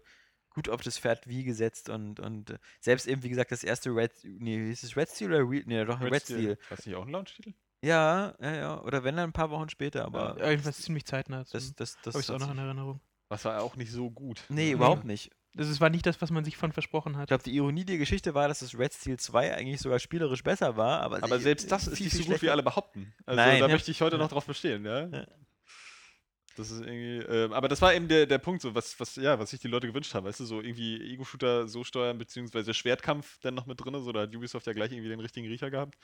gut auf das Pferd Wii gesetzt und, und äh, selbst eben, wie gesagt, das erste Red, nee, hieß es Red Steel oder Re, nee, doch Red, Steel. War das nicht auch ein Launch-Titel? Ja, ja, ja. Oder wenn dann ein paar Wochen später, aber Ja, jedenfalls ziemlich zeitnah. das, das, das, habe ich auch noch in Erinnerung. Das war auch nicht so gut. Nee, überhaupt nicht. Das ist, war nicht das, was man sich von versprochen Ich hat. glaube, die Ironie der Geschichte war, dass das Red Steel 2 eigentlich sogar spielerisch besser war, aber, Aber sie- selbst das ist viel, nicht so gut, wie alle behaupten. Also Nein. da Ja. möchte ich heute Ja. noch drauf bestehen, ja. Ja. Das ist irgendwie, ähm, aber das war eben der, der Punkt, so was, was, ja, was sich die Leute gewünscht haben, weißt du, so irgendwie Ego-Shooter so steuern, beziehungsweise Schwertkampf dann noch mit drin, so da hat Ubisoft ja gleich irgendwie den richtigen Riecher gehabt.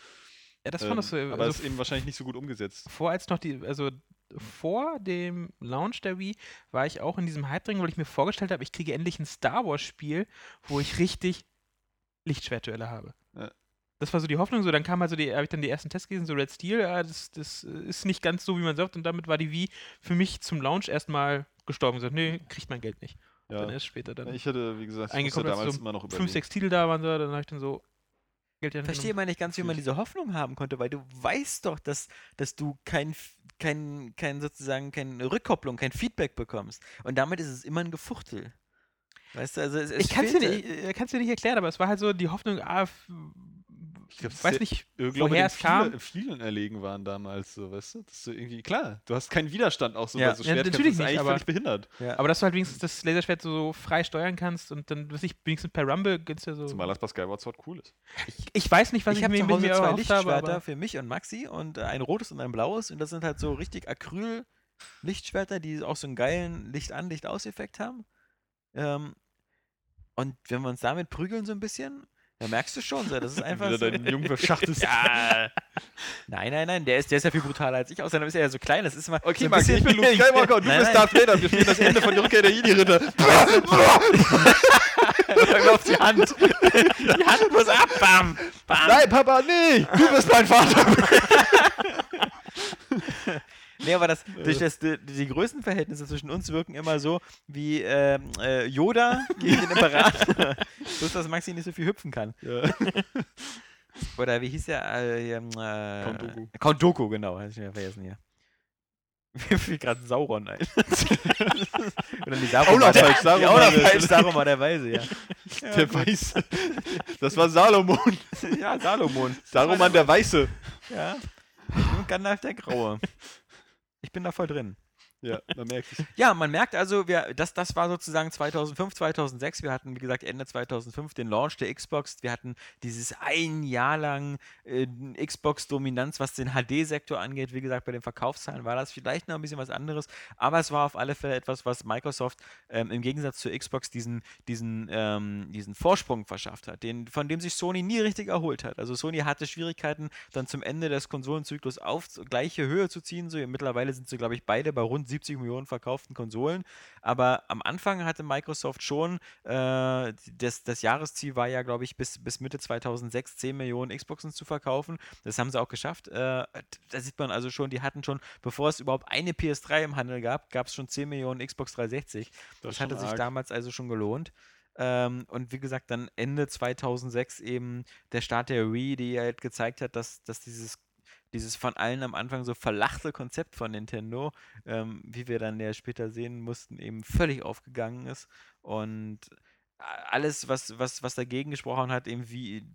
Ja, das ähm, fand das so. aber also ist eben wahrscheinlich nicht so gut umgesetzt. vor als noch die, also vor dem Launch der Wii war ich auch in diesem Hype drin, weil ich mir vorgestellt habe, ich kriege endlich ein Star Wars Spiel, wo ich richtig Lichtschwertduelle habe. Ja. Das war so die Hoffnung, so dann kam also die, habe ich dann die ersten Tests gelesen, so Red Steel, ja, das, das äh, ist nicht ganz so, wie man sagt, und damit war die Wii für mich zum Launch erstmal gestorben. So, nee, kriegt mein Geld nicht. Ja. Dann erst später dann. Ich hatte, wie gesagt, ich musste als damals so immer noch Fünf, überlegen. sechs Titel da waren, so, dann habe ich dann so Geld Ich verstehe mal nicht ganz, wie man diese Hoffnung haben konnte, weil du weißt doch, dass, dass du kein, kein, kein sozusagen keine Rückkopplung, kein Feedback bekommst. Und damit ist es immer ein Gefuchtel. Weißt du, also es, es Ich kann es dir, nicht- kann's dir nicht erklären, aber es war halt so die Hoffnung, ah, Ich glaub, weiß nicht, Ich glaube, woher es kam. viele, vielen erlegen waren damals so, weißt du? Das ist so irgendwie, klar, du hast keinen Widerstand auch so Ja. bei so Ja, Schwertkämpfen, natürlich das ist nicht, eigentlich aber- völlig behindert. Ja. Aber dass du halt wenigstens das Laserschwert so frei steuern kannst und dann, weiß ich, wenigstens per Rumble geht's ja so. Zumal das bei Skyward Sword cool ist. Ich weiß nicht, was ich ich, habe mir zu mit mir zwei habe, Lichtschwerter für mich und Maxi und äh, ein rotes und ein blaues und das sind halt so richtig Acryl-Lichtschwerter, die auch so einen geilen Licht-an, Licht-aus-Effekt haben. Ähm, und wenn wir uns damit prügeln so ein bisschen, dann merkst du schon, so, das ist einfach Wieder so. deinen Jungen verschachtest. Ja. Nein, nein, nein, der ist, der ist ja viel brutaler als ich. Außerdem ist er ja so klein. Das ist immer. Okay, so Max, ich bin Luke Skywalker und du Nein, bist. Darth Vader. Wir spielen das Ende von die Rückkehr der Jedi-Ritter. Auf die Hand. Die Hand muss ab. Bam. Bam. Nein, Papa, nee! Du bist mein Vater! Nee, aber das, durch das, die, die Größenverhältnisse zwischen uns wirken immer so wie ähm, äh, Yoda gegen den Imperator. Bloß, dass Maxi nicht so viel hüpfen kann. ja. Oder wie hieß der? Äh, ähm, äh, Count Dooku. Count Dooku, genau. Hatte ich mir vergessen hier. Mir fiel gerade Sauron ein. Oder die noch der- falsch, Auch noch der- falsch, Saruman der Weise, ja. Der Weiße. Das war Salomon. Ja, Salomon. Saruman der Weiße. Ja. Und Gandalf der Graue. Ich bin da voll drin. Ja, man merkt es. Ja, man merkt also, wir, das, das war sozusagen 2005, 2006. Wir hatten, wie gesagt, Ende 2005 den Launch der Xbox. Wir hatten dieses ein Jahr lang äh, Xbox-Dominanz, was den HD-Sektor angeht. Wie gesagt, bei den Verkaufszahlen war das vielleicht noch ein bisschen was anderes, aber es war auf alle Fälle etwas, was Microsoft ähm, im Gegensatz zur Xbox diesen, diesen, ähm, diesen Vorsprung verschafft hat, den, von dem sich Sony nie richtig erholt hat. Also Sony hatte Schwierigkeiten, dann zum Ende des Konsolenzyklus auf gleiche Höhe zu ziehen. So, mittlerweile sind sie, glaube ich, beide bei rund 70 Millionen verkauften Konsolen. Aber am Anfang hatte Microsoft schon, äh, das, das Jahresziel war ja, glaube ich, bis, bis Mitte 2006 10 Millionen Xboxen zu verkaufen. Das haben sie auch geschafft. Äh, da sieht man also schon, die hatten schon, bevor es überhaupt eine PS3 im Handel gab, gab es schon 10 Millionen Xbox 360. Das, ist hatte sich arg. damals also schon gelohnt. Ähm, und wie gesagt, dann Ende 2006 eben der Start der Wii, die halt gezeigt hat, dass, dass dieses dieses von allen am Anfang so verlachte Konzept von Nintendo, ähm, wie wir dann ja später sehen mussten, eben völlig aufgegangen ist. Und alles, was, was, was dagegen gesprochen hat, eben wie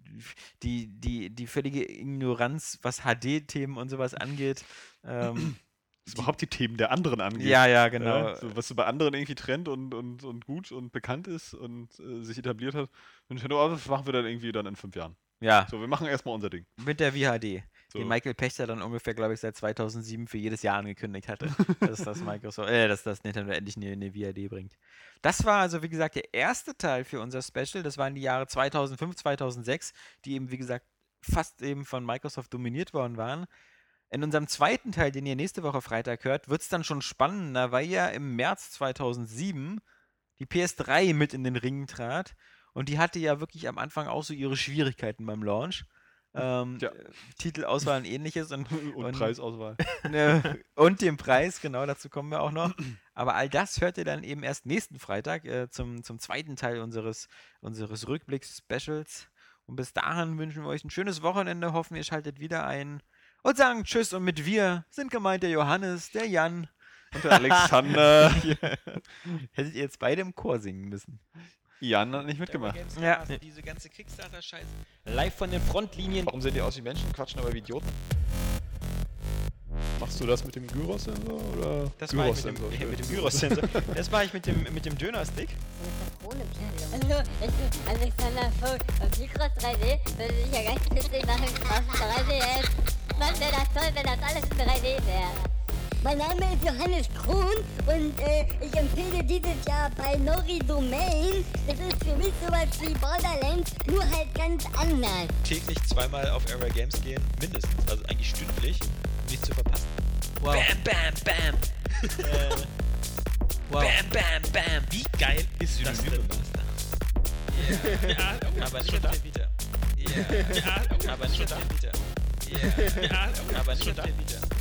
die, die, die völlige Ignoranz, was HD-Themen und sowas angeht. Ähm, was überhaupt die Themen der anderen angeht. Ja, ja, genau. Ja, so, was so bei anderen irgendwie Trend und, und, und gut und bekannt ist und äh, sich etabliert hat. Nintendo, das machen wir dann irgendwie dann in fünf Jahren. Ja. So, wir machen erstmal unser Ding. Mit der VHD. So. Die Michael Pechter dann ungefähr, glaube ich, seit 2007 für jedes Jahr angekündigt hatte, dass das Microsoft, äh, dass das Nintendo endlich eine, eine VHD bringt. Das war also, wie gesagt, der erste Teil für unser Special. Das waren die Jahre 2005, 2006, die eben, wie gesagt, fast eben von Microsoft dominiert worden waren. In unserem zweiten Teil, den ihr nächste Woche Freitag hört, wird es dann schon spannender, weil ja im März 2007 die PS3 mit in den Ring trat. Und die hatte ja wirklich am Anfang auch so ihre Schwierigkeiten beim Launch. Ähm, ja. Titelauswahl und ähnliches. Und, und, und Preisauswahl. Ne, und den Preis, genau, dazu kommen wir auch noch. Aber all das hört ihr dann eben erst nächsten Freitag äh, zum, zum zweiten Teil unseres, unseres Rückblicks-Specials. Und bis dahin wünschen wir euch ein schönes Wochenende, hoffen ihr schaltet wieder ein und sagen Tschüss. Und mit wir sind gemeint der Johannes, der Jan und der Alexander. Hättet ihr jetzt beide im Chor singen müssen. Jan hat nicht mitgemacht. Ja. Also diese ganze Kickstarter-Scheiße. Live von den Frontlinien. Warum sehen die aus wie Menschen, quatschen aber wie Idioten? Machst du das mit dem Gyros-Sensor oder? Das mache ich mit dem, äh, mit dem Gyros-Sensor. das mache ich mit dem, mit dem Döner-Stick. Hallo, ich bin Alexander Vogt und Micros 3D würde ich ja ganz witzig machen auf 3DS. Was wäre das toll, wenn das alles in 3D wäre? Mein Name ist Johannes Krohn und äh, ich empfehle dieses Jahr bei Nori Domain. Das ist für mich sowas wie Borderlands, nur halt ganz anders. Täglich zweimal auf Era Games gehen, mindestens, also eigentlich stündlich, um nicht zu verpassen. Wow. Bam, bam, bam. äh, wow. Bam, bam, bam. Wie geil ist das denn? Yeah. ja, oh, aber nicht auf der Vita. Yeah. Ja, oh, aber nicht auf der Vita. Yeah. Ja, oh, aber nicht auf der Vita.